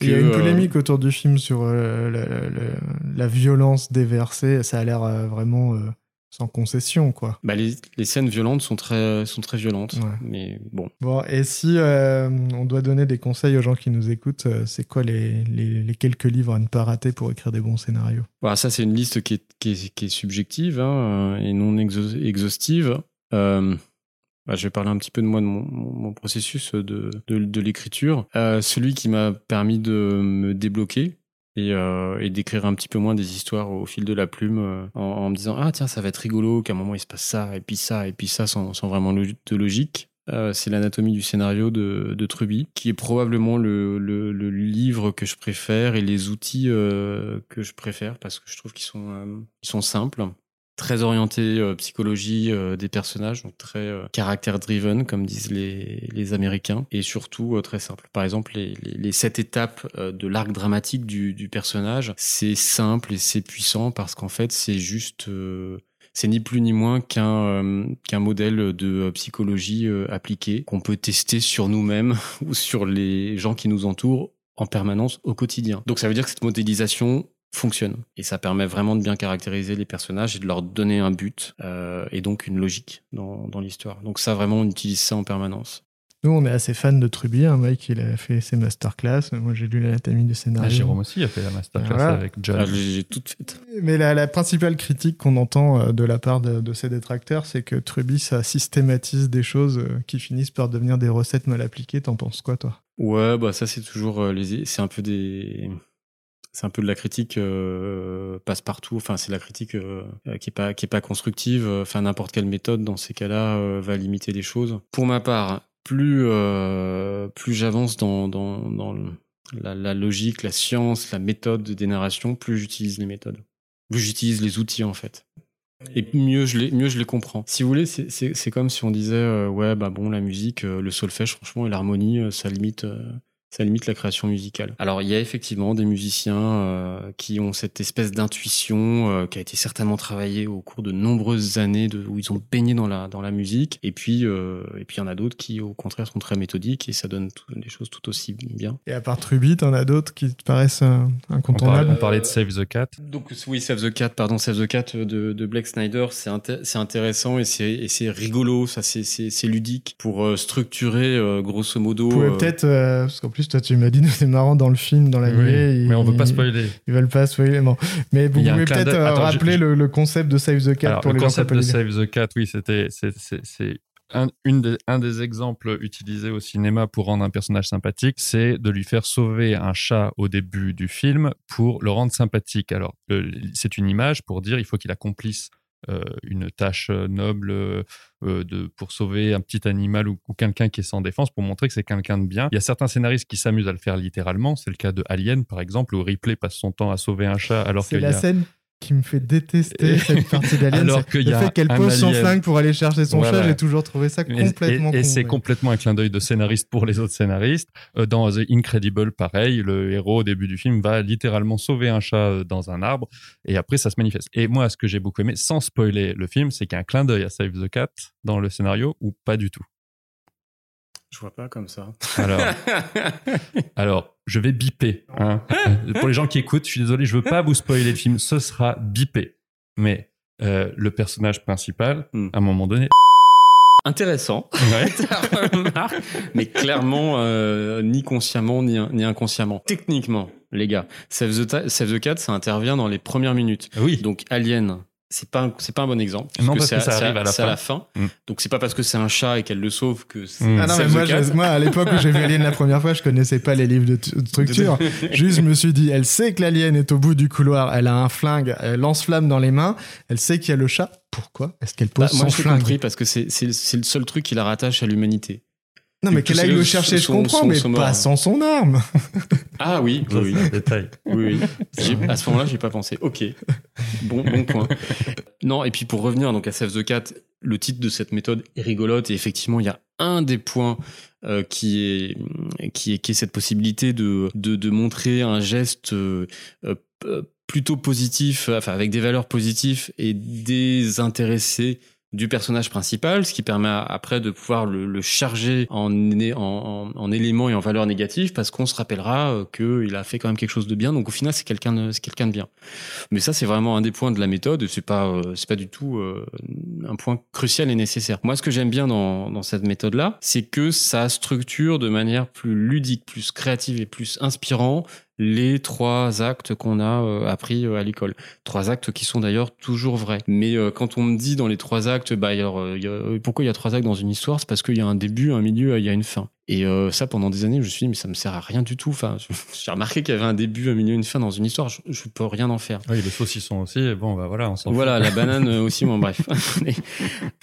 Il y a une euh, polémique autour du film sur euh, la, la- la- la violence déversée. Ça a l'air euh, vraiment sans concession, quoi. bah, les, les scènes violentes sont très, sont très violentes. Ouais. Mais bon, Bon, et si euh, on doit donner des conseils aux gens qui nous écoutent, c'est quoi les, les- les quelques livres à ne pas rater pour écrire des bons scénarios? Voilà, ça c'est une liste qui est, qui est, qui est subjective hein, et non exhaustive. Euh, bah, je vais parler un petit peu de moi, de mon, processus de, de, l'écriture. Euh, celui qui m'a permis de me débloquer et, euh, et d'écrire un petit peu moins des histoires au fil de la plume euh, en, me disant ah tiens ça va être rigolo qu'à un moment il se passe ça et puis ça et puis ça sans, sans vraiment de logique. C'est l'anatomie du scénario de, de Truby, qui est probablement le, le, le livre que je préfère et les outils que je préfère parce que je trouve qu'ils sont, ils sont simples, très orientés euh, psychologie euh, des personnages, donc très euh, caractère-driven comme disent les, Américains, et surtout euh, très simple. Par exemple, les, sept étapes de l'arc dramatique du, personnage, c'est simple et c'est puissant parce qu'en fait c'est juste c'est ni plus ni moins qu'un qu'un modèle de psychologie euh, appliquée qu'on peut tester sur nous-mêmes *laughs* ou sur les gens qui nous entourent en permanence au quotidien. Donc ça veut dire que cette modélisation fonctionne et ça permet vraiment de bien caractériser les personnages et de leur donner un but euh, et donc une logique dans, dans l'histoire. Donc ça vraiment on utilise ça en permanence. Nous, on est assez fan de Truby. Hein, Mike, il a fait ses masterclass. Moi, j'ai lu l'anatomie du scénario. Ah, Jérôme aussi a fait la masterclass Voilà. avec John. Ah, j'ai tout fait. Mais la, la principale critique qu'on entend euh, de la part de, de ses détracteurs, c'est que Truby, ça systématise des choses euh, qui finissent par devenir des recettes mal appliquées. T'en penses quoi, toi? Ouais, bah ça c'est toujours euh, les c'est un peu des c'est un peu de la critique euh, passe partout. Enfin, c'est la critique euh, qui est pas qui est pas constructive. Enfin, n'importe quelle méthode dans ces cas-là euh, va limiter les choses. Pour ma part, plus plus j'avance dans dans, dans la, la, logique, la science, la méthode des narrations, plus j'utilise les méthodes. Plus j'utilise les outils en fait. Et mieux je les, mieux je les comprends. Si vous voulez, c'est comme si on disait, ouais, bah bon, la musique, le solfège, franchement, et l'harmonie, ça limite, ça limite la création musicale. Alors il y a effectivement des musiciens euh, qui ont cette espèce d'intuition euh, qui a été certainement travaillée au cours de nombreuses années de, où ils ont baigné dans la dans la musique et puis euh, et puis il y en a d'autres qui au contraire sont très méthodiques et ça donne des choses tout aussi bien. Et à part Truby, t'en as d'autres qui te paraissent incontournables. On parlait, de Save the Cat. Donc oui, Save the Cat, pardon, Save the Cat de, de Blake Snyder, c'est c'est intéressant et c'est et c'est rigolo, ça c'est c'est ludique pour structurer grosso modo. Vous peut-être parce qu'en plus toi, tu m'as dit, c'est marrant dans le film, dans la nuée. Mais on veut pas spoiler. Ils veulent pas spoiler. Bon. Mais vous pouvez peut-être euh, rappeler le, concept de Save the Cat pour le les concept de Save the Cat, oui, c'était, c'est un, une des, un des exemples utilisés au cinéma pour rendre un personnage sympathique, c'est de lui faire sauver un chat au début du film pour le rendre sympathique. Alors, c'est une image pour dire il faut qu'il accomplisse une tâche euh, noble euh, de, pour sauver un petit animal ou, quelqu'un qui est sans défense, pour montrer que c'est quelqu'un de bien. Il y a certains scénaristes qui s'amusent à le faire littéralement. C'est le cas de Alien, par exemple, où Ripley passe son temps à sauver un chat alors qu'il y a... scène qui me fait détester cette partie d'Alien. *laughs* Alors a le fait qu'elle pose son flingue pour aller chercher son chat, j'ai toujours trouvé ça complètement. Et, et c'est complètement un clin d'œil de scénariste pour les autres scénaristes. Euh, dans The Incredible, pareil, le héros au début du film va littéralement sauver un chat euh, dans un arbre et après ça se manifeste. Et moi, ce que j'ai beaucoup aimé, sans spoiler le film, c'est qu'il y a un clin d'œil à Save the Cat dans le scénario ou pas du tout. Je vois pas comme ça. Alors, *laughs* alors je vais biper. Hein. Pour les gens qui écoutent, je suis désolé, je veux pas vous spoiler le film. Ce sera bipé. Mais euh, le personnage principal, hmm. à un moment donné. Intéressant, *laughs* mais clairement euh, ni consciemment ni, ni, inconsciemment. Techniquement, les gars, Save the, Save the Cat, ça intervient dans les premières minutes. Oui. Donc Alien, c'est pas c'est pas un bon exemple non parce que, ça arrive à la fin. à la fin. Mm. donc c'est pas parce que c'est un chat et qu'elle le sauve que c'est mm. ah non mais moi, moi à l'époque où j'ai vu Alien la première fois je connaissais pas les livres de, structure. *laughs* Juste je me suis dit elle sait que l'alien est au bout du couloir. Elle a un flingue elle lance flamme dans les mains. Elle sait qu'il y a le chat. Pourquoi? Est-ce qu'elle pose bah, moi, son flingue? compris parce que c'est c'est le seul truc qui la rattache à l'humanité non, mais qu'elle aille le chercher, je comprends, mais pas sans son arme. *laughs* Ah oui, oui, oui. Détail. Oui, oui. À ce moment-là, j'ai pas pensé. Ok, bon, bon point. Non, et puis pour revenir donc à Save the Cat, le titre de cette méthode est rigolote et effectivement, il y a un des points euh, qui est qui est qui est cette possibilité de de, de montrer un geste euh, euh, plutôt positif, enfin avec des valeurs positives et désintéressé du personnage principal, ce qui permet après de pouvoir le, charger en, en, en, éléments et en valeurs négatives, parce qu'on se rappellera euh, qu'il a fait quand même quelque chose de bien. Donc au final, c'est quelqu'un de, quelqu'un de bien. Mais ça, c'est vraiment un des points de la méthode. C'est pas, euh, c'est pas du tout euh, un point crucial et nécessaire. Moi, ce que j'aime bien dans, dans cette méthode-là, c'est que ça structure de manière plus ludique, plus créative et plus inspirant les trois actes qu'on a euh, appris euh, à l'école. Trois actes qui sont d'ailleurs toujours vrais. Mais euh, quand on me dit dans les trois actes, bah, alors, pourquoi il y a trois actes dans une histoire C'est parce qu'il y a un début, un milieu, il y a une fin. Et euh, ça, pendant des années, je me suis dit, mais ça me sert à rien du tout. Enfin, *laughs* j'ai remarqué qu'il y avait un début, un milieu, une fin dans une histoire. Je, je peux rien en faire. Oui, les saucissons aussi. bon, bah voilà, on s'en Voilà, la banane euh, aussi. Bon, *laughs* bref.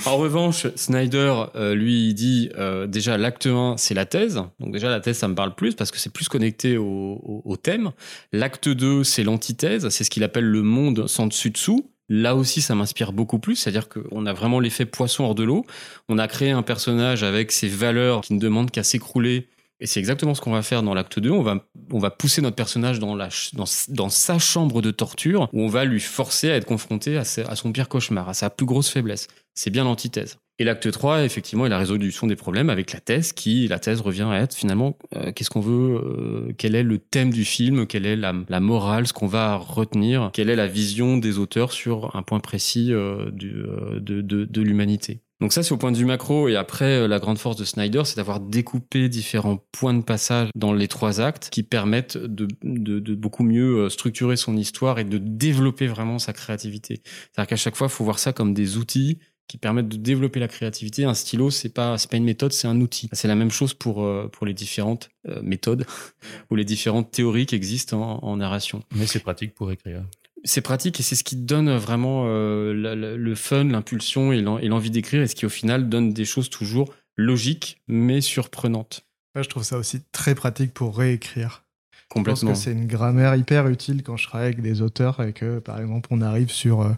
en revanche, Snyder, euh, lui, il dit déjà l'acte 1, c'est la thèse. Donc déjà, la thèse, ça me parle plus parce que c'est plus connecté au, au, au thème. L'acte 2, c'est l'antithèse. C'est ce qu'il appelle le monde sans dessus-dessous. Là aussi, ça m'inspire beaucoup plus, c'est-à-dire qu'on a vraiment l'effet poisson hors de l'eau. On a créé un personnage avec ses valeurs qui ne demandent qu'à s'écrouler. Et c'est exactement ce qu'on va faire dans l'acte 2. On va, on va pousser notre personnage dans, la, dans, dans, sa chambre de torture où on va lui forcer à être confronté à, à son pire cauchemar, à sa plus grosse faiblesse. C'est bien l'antithèse. Et l'acte 3, effectivement, est la résolution des problèmes avec la thèse, qui, la thèse revient à être finalement, euh, qu'est-ce qu'on veut, euh, quel est le thème du film, quelle est la, morale, ce qu'on va retenir, quelle est la vision des auteurs sur un point précis euh, du, de, de, de l'humanité. Donc ça, c'est au point de vue macro. Et après, la grande force de Snyder, c'est d'avoir découpé différents points de passage dans les trois actes qui permettent de, de, de, beaucoup mieux structurer son histoire et de développer vraiment sa créativité. C'est-à-dire qu'à chaque fois, il faut voir ça comme des outils qui permettent de développer la créativité. Un stylo, c'est pas c'est pas une méthode, c'est un outil. C'est la même chose pour euh, pour les différentes euh, méthodes *laughs* ou les différentes théories qui existent en, en narration. Mais c'est pratique pour écrire. C'est pratique et c'est ce qui donne vraiment euh, la- la- le fun, l'impulsion et l'en- et l'envie d'écrire et ce qui au final donne des choses toujours logiques mais surprenantes. Moi, je trouve ça aussi très pratique pour réécrire. Je pense Complètement. que c'est une grammaire hyper utile quand je travaille avec des auteurs et que, par exemple, on arrive sur euh,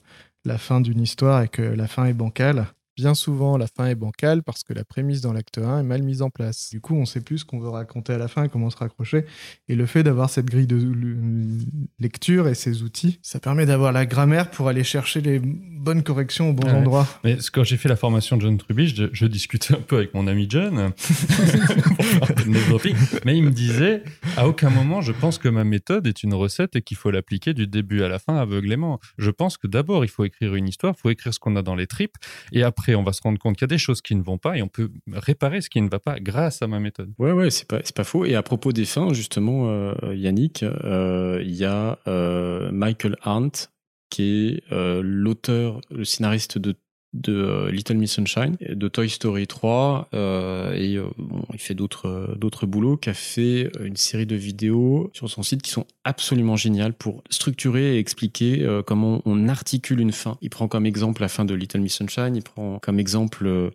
la fin d'une histoire et que la fin est bancale. Bien souvent, la fin est bancale parce que la prémisse dans l'acte 1 est mal mise en place. Du coup, on sait plus ce qu'on veut raconter à la fin et comment se raccrocher. Et le fait d'avoir cette grille de l- lecture et ces outils, ça permet d'avoir la grammaire pour aller chercher les bonnes corrections au bon Ouais. endroit. Mais quand j'ai fait la formation de John Trubich, je, je discutais un peu avec mon ami John, *laughs* pour faire de mais il me disait, à aucun moment je pense que ma méthode est une recette et qu'il faut l'appliquer du début à la fin aveuglément. Je pense que d'abord il faut écrire une histoire, il faut écrire ce qu'on a dans les tripes, et après on va se rendre compte qu'il y a des choses qui ne vont pas et on peut réparer ce qui ne va pas grâce à ma méthode. Ouais, ouais, c'est pas, pas faux. Et à propos des fins, justement, euh, Yannick, euh, il y a euh, Michael Arndt, qui est l'auteur, le scénariste de de euh, Little Miss Sunshine, de Toy Story 3, euh, et euh, il fait d'autres euh, d'autres boulots, qui a fait une série de vidéos sur son site qui sont absolument géniales pour structurer et expliquer comment on articule une fin. Il prend comme exemple la fin de Little Miss Sunshine, il prend comme exemple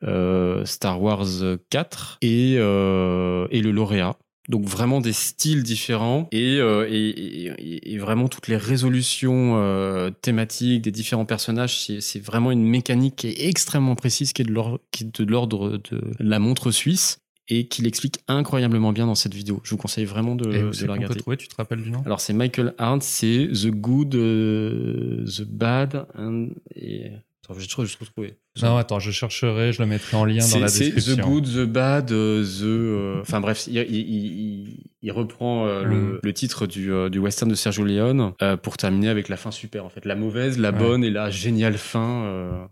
Star Wars 4 et, et le lauréat. Donc vraiment des styles différents et, euh, et, et- et vraiment toutes les résolutions euh, thématiques des différents personnages, c'est vraiment une mécanique qui est extrêmement précise, qui est de l'ordre de de la montre suisse et qui l'explique incroyablement bien dans cette vidéo. Je vous conseille vraiment de, de la peut regarder. trouver, tu te rappelles du nom? Alors c'est Michael Arndt, c'est The Good, euh, The Bad and... Et... Attends, je trouve, je trouve trouvé. Non, attends, je chercherai, je le mettrai en lien dans C'est la c'est description. The Good, The Bad, euh, The. euh, Enfin bref, il, il, il, il reprend euh, Mm. le, le titre du, du western de Sergio Leone euh, pour terminer avec la fin super en fait. La mauvaise, la Ouais. bonne et la géniale fin. euh,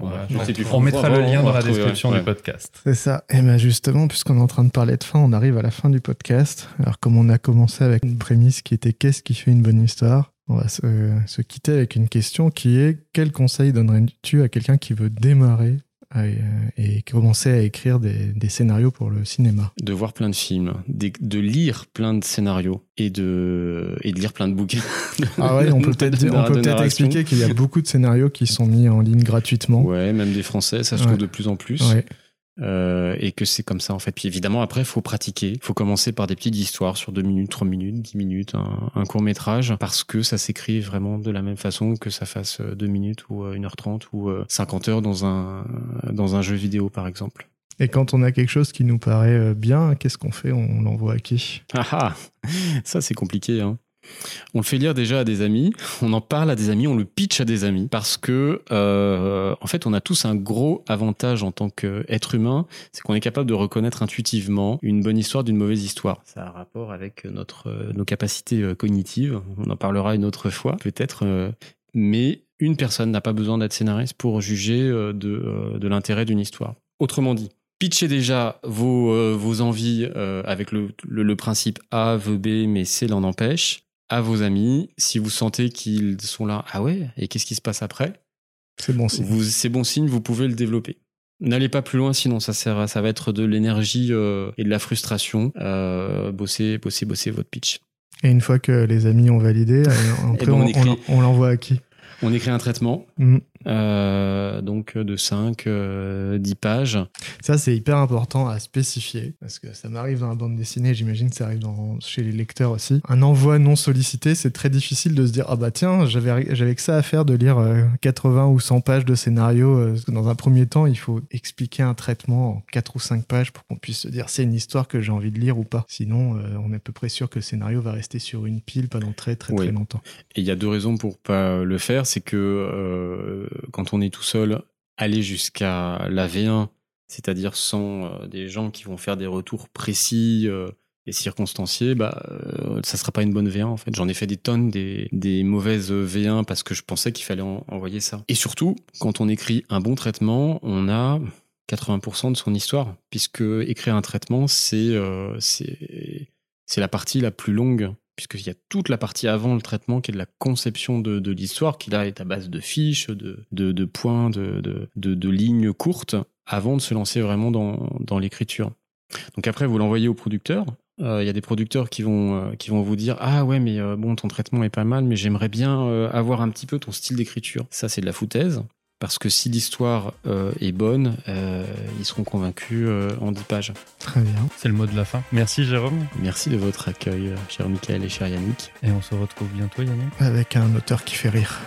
Ouais. plus. On mettra le lien dans la description ouais. du podcast. C'est ça. Et bien justement, puisqu'on est en train de parler de fin, on arrive à la fin du podcast. Alors comme on a commencé avec une prémisse qui était qu'est-ce qui fait une bonne histoire, on va se, se quitter avec une question qui est quel conseil donnerais-tu à quelqu'un qui veut démarrer à- et commencer à écrire des, des scénarios pour le cinéma? De voir plein de films, de lire plein de scénarios et de, et de lire plein de bouquins. Ah ouais, on peut peut-être peut expliquer qu'il y a beaucoup de scénarios qui sont mis en ligne gratuitement. Ouais, même des Français, ça se Ouais. trouve de plus en plus. Ouais. Euh, et que c'est comme ça en fait. Puis évidemment après il faut pratiquer, faut commencer par des petites histoires sur 2 minutes, 3 minutes, 10 minutes, un, un court métrage parce que ça s'écrit vraiment de la même façon que ça fasse 2 minutes ou euh, 1h30 ou euh, 50 heures dans un dans un jeu vidéo par exemple. Et quand on a quelque chose qui nous paraît euh, bien, qu'est-ce qu'on fait? On l'envoie à qui? Ah ah, ça c'est compliqué hein. On le fait lire déjà à des amis, on en parle à des amis, on le pitch à des amis parce que euh, en fait on a tous un gros avantage en tant qu'être humain, c'est qu'on est capable de reconnaître intuitivement une bonne histoire d'une mauvaise histoire. Ça a un rapport avec notre euh, nos capacités euh, cognitives. On en parlera une autre fois peut-être, euh, mais une personne n'a pas besoin d'être scénariste pour juger de de l'intérêt d'une histoire. Autrement dit. Pitchez déjà vos, euh, vos envies euh, avec le, le, le principe A veut B, mais C l'en empêche à vos amis. Si vous sentez qu'ils sont là, ah ouais, et qu'est-ce qui se passe après? C'est bon signe. vous, C'est bon signe, vous pouvez le développer. N'allez pas plus loin, sinon ça sert, à- ça va être de l'énergie euh, et de la frustration. Euh, bossez, bossez, bossez votre pitch. Et une fois que les amis ont validé, *laughs* après, ben, on on, écrit. on- on l'envoie à qui? On écrit un traitement, Mm. Euh, donc de 5, euh, 10 pages. Ça, c'est hyper important à spécifier, parce que ça m'arrive dans la bande dessinée, j'imagine que ça arrive dans- chez les lecteurs aussi. Un envoi non sollicité, c'est très difficile de se dire, ah bah tiens, j'avais j'avais que ça à faire de lire euh, 80 ou 100 pages de scénario. euh, parce que dans un premier temps, il faut expliquer un traitement en 4 ou 5 pages pour qu'on puisse se dire, c'est une histoire que j'ai envie de lire ou pas. Sinon, euh, on est à peu près sûr que le scénario va rester sur une pile pendant très très Oui. très longtemps. Et il y a deux raisons pour pas le faire, c'est que euh, quand on est tout seul, aller jusqu'à la V1, c'est-à-dire sans euh, des gens qui vont faire des retours précis euh, et circonstanciés, bah euh, ça sera pas une bonne V1 en fait. J'en ai fait des tonnes des, mauvaises V1 parce que je pensais qu'il fallait en- envoyer ça. Et surtout, quand on écrit un bon traitement, on a 80% de son histoire, puisque écrire un traitement, c'est euh, c'est la partie la plus longue puisqu'il y a toute la partie avant le traitement qui est de la conception de, l'histoire, qui là est à base de fiches, de, points, de, lignes courtes, avant de se lancer vraiment dans, l'écriture. Donc après, vous l'envoyez au producteur. Euh, il y a des producteurs qui vont, euh, vous dire Ah ouais, mais euh, bon, ton traitement est pas mal, mais j'aimerais bien avoir un petit peu ton style d'écriture. Ça, c'est de la foutaise. Parce que si l'histoire est bonne, ils seront convaincus en 10 pages. Très bien. C'est le mot de la fin. Merci Jérôme. Merci de votre accueil, cher Michael et cher Yannick. Et on se retrouve bientôt, Yannick. Avec un auteur qui fait rire.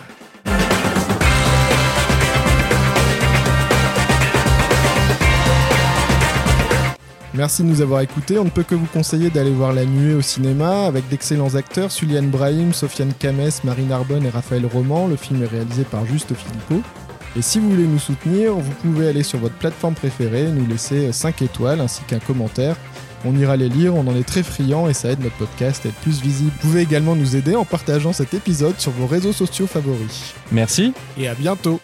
Merci de nous avoir écoutés. On ne peut que vous conseiller d'aller voir La Nuée au cinéma avec d'excellents acteurs Suliane Brahim, Sofiane Kames, Marine Arbonne et Raphaël Roman. Le film est réalisé par Juste Philippot. Et si vous voulez nous soutenir, vous pouvez aller sur votre plateforme préférée, nous laisser 5 étoiles ainsi qu'un commentaire. On ira les lire, on en est très friands et ça aide notre podcast à être plus visible. Vous pouvez également nous aider en partageant cet épisode sur vos réseaux sociaux favoris. Merci et à bientôt.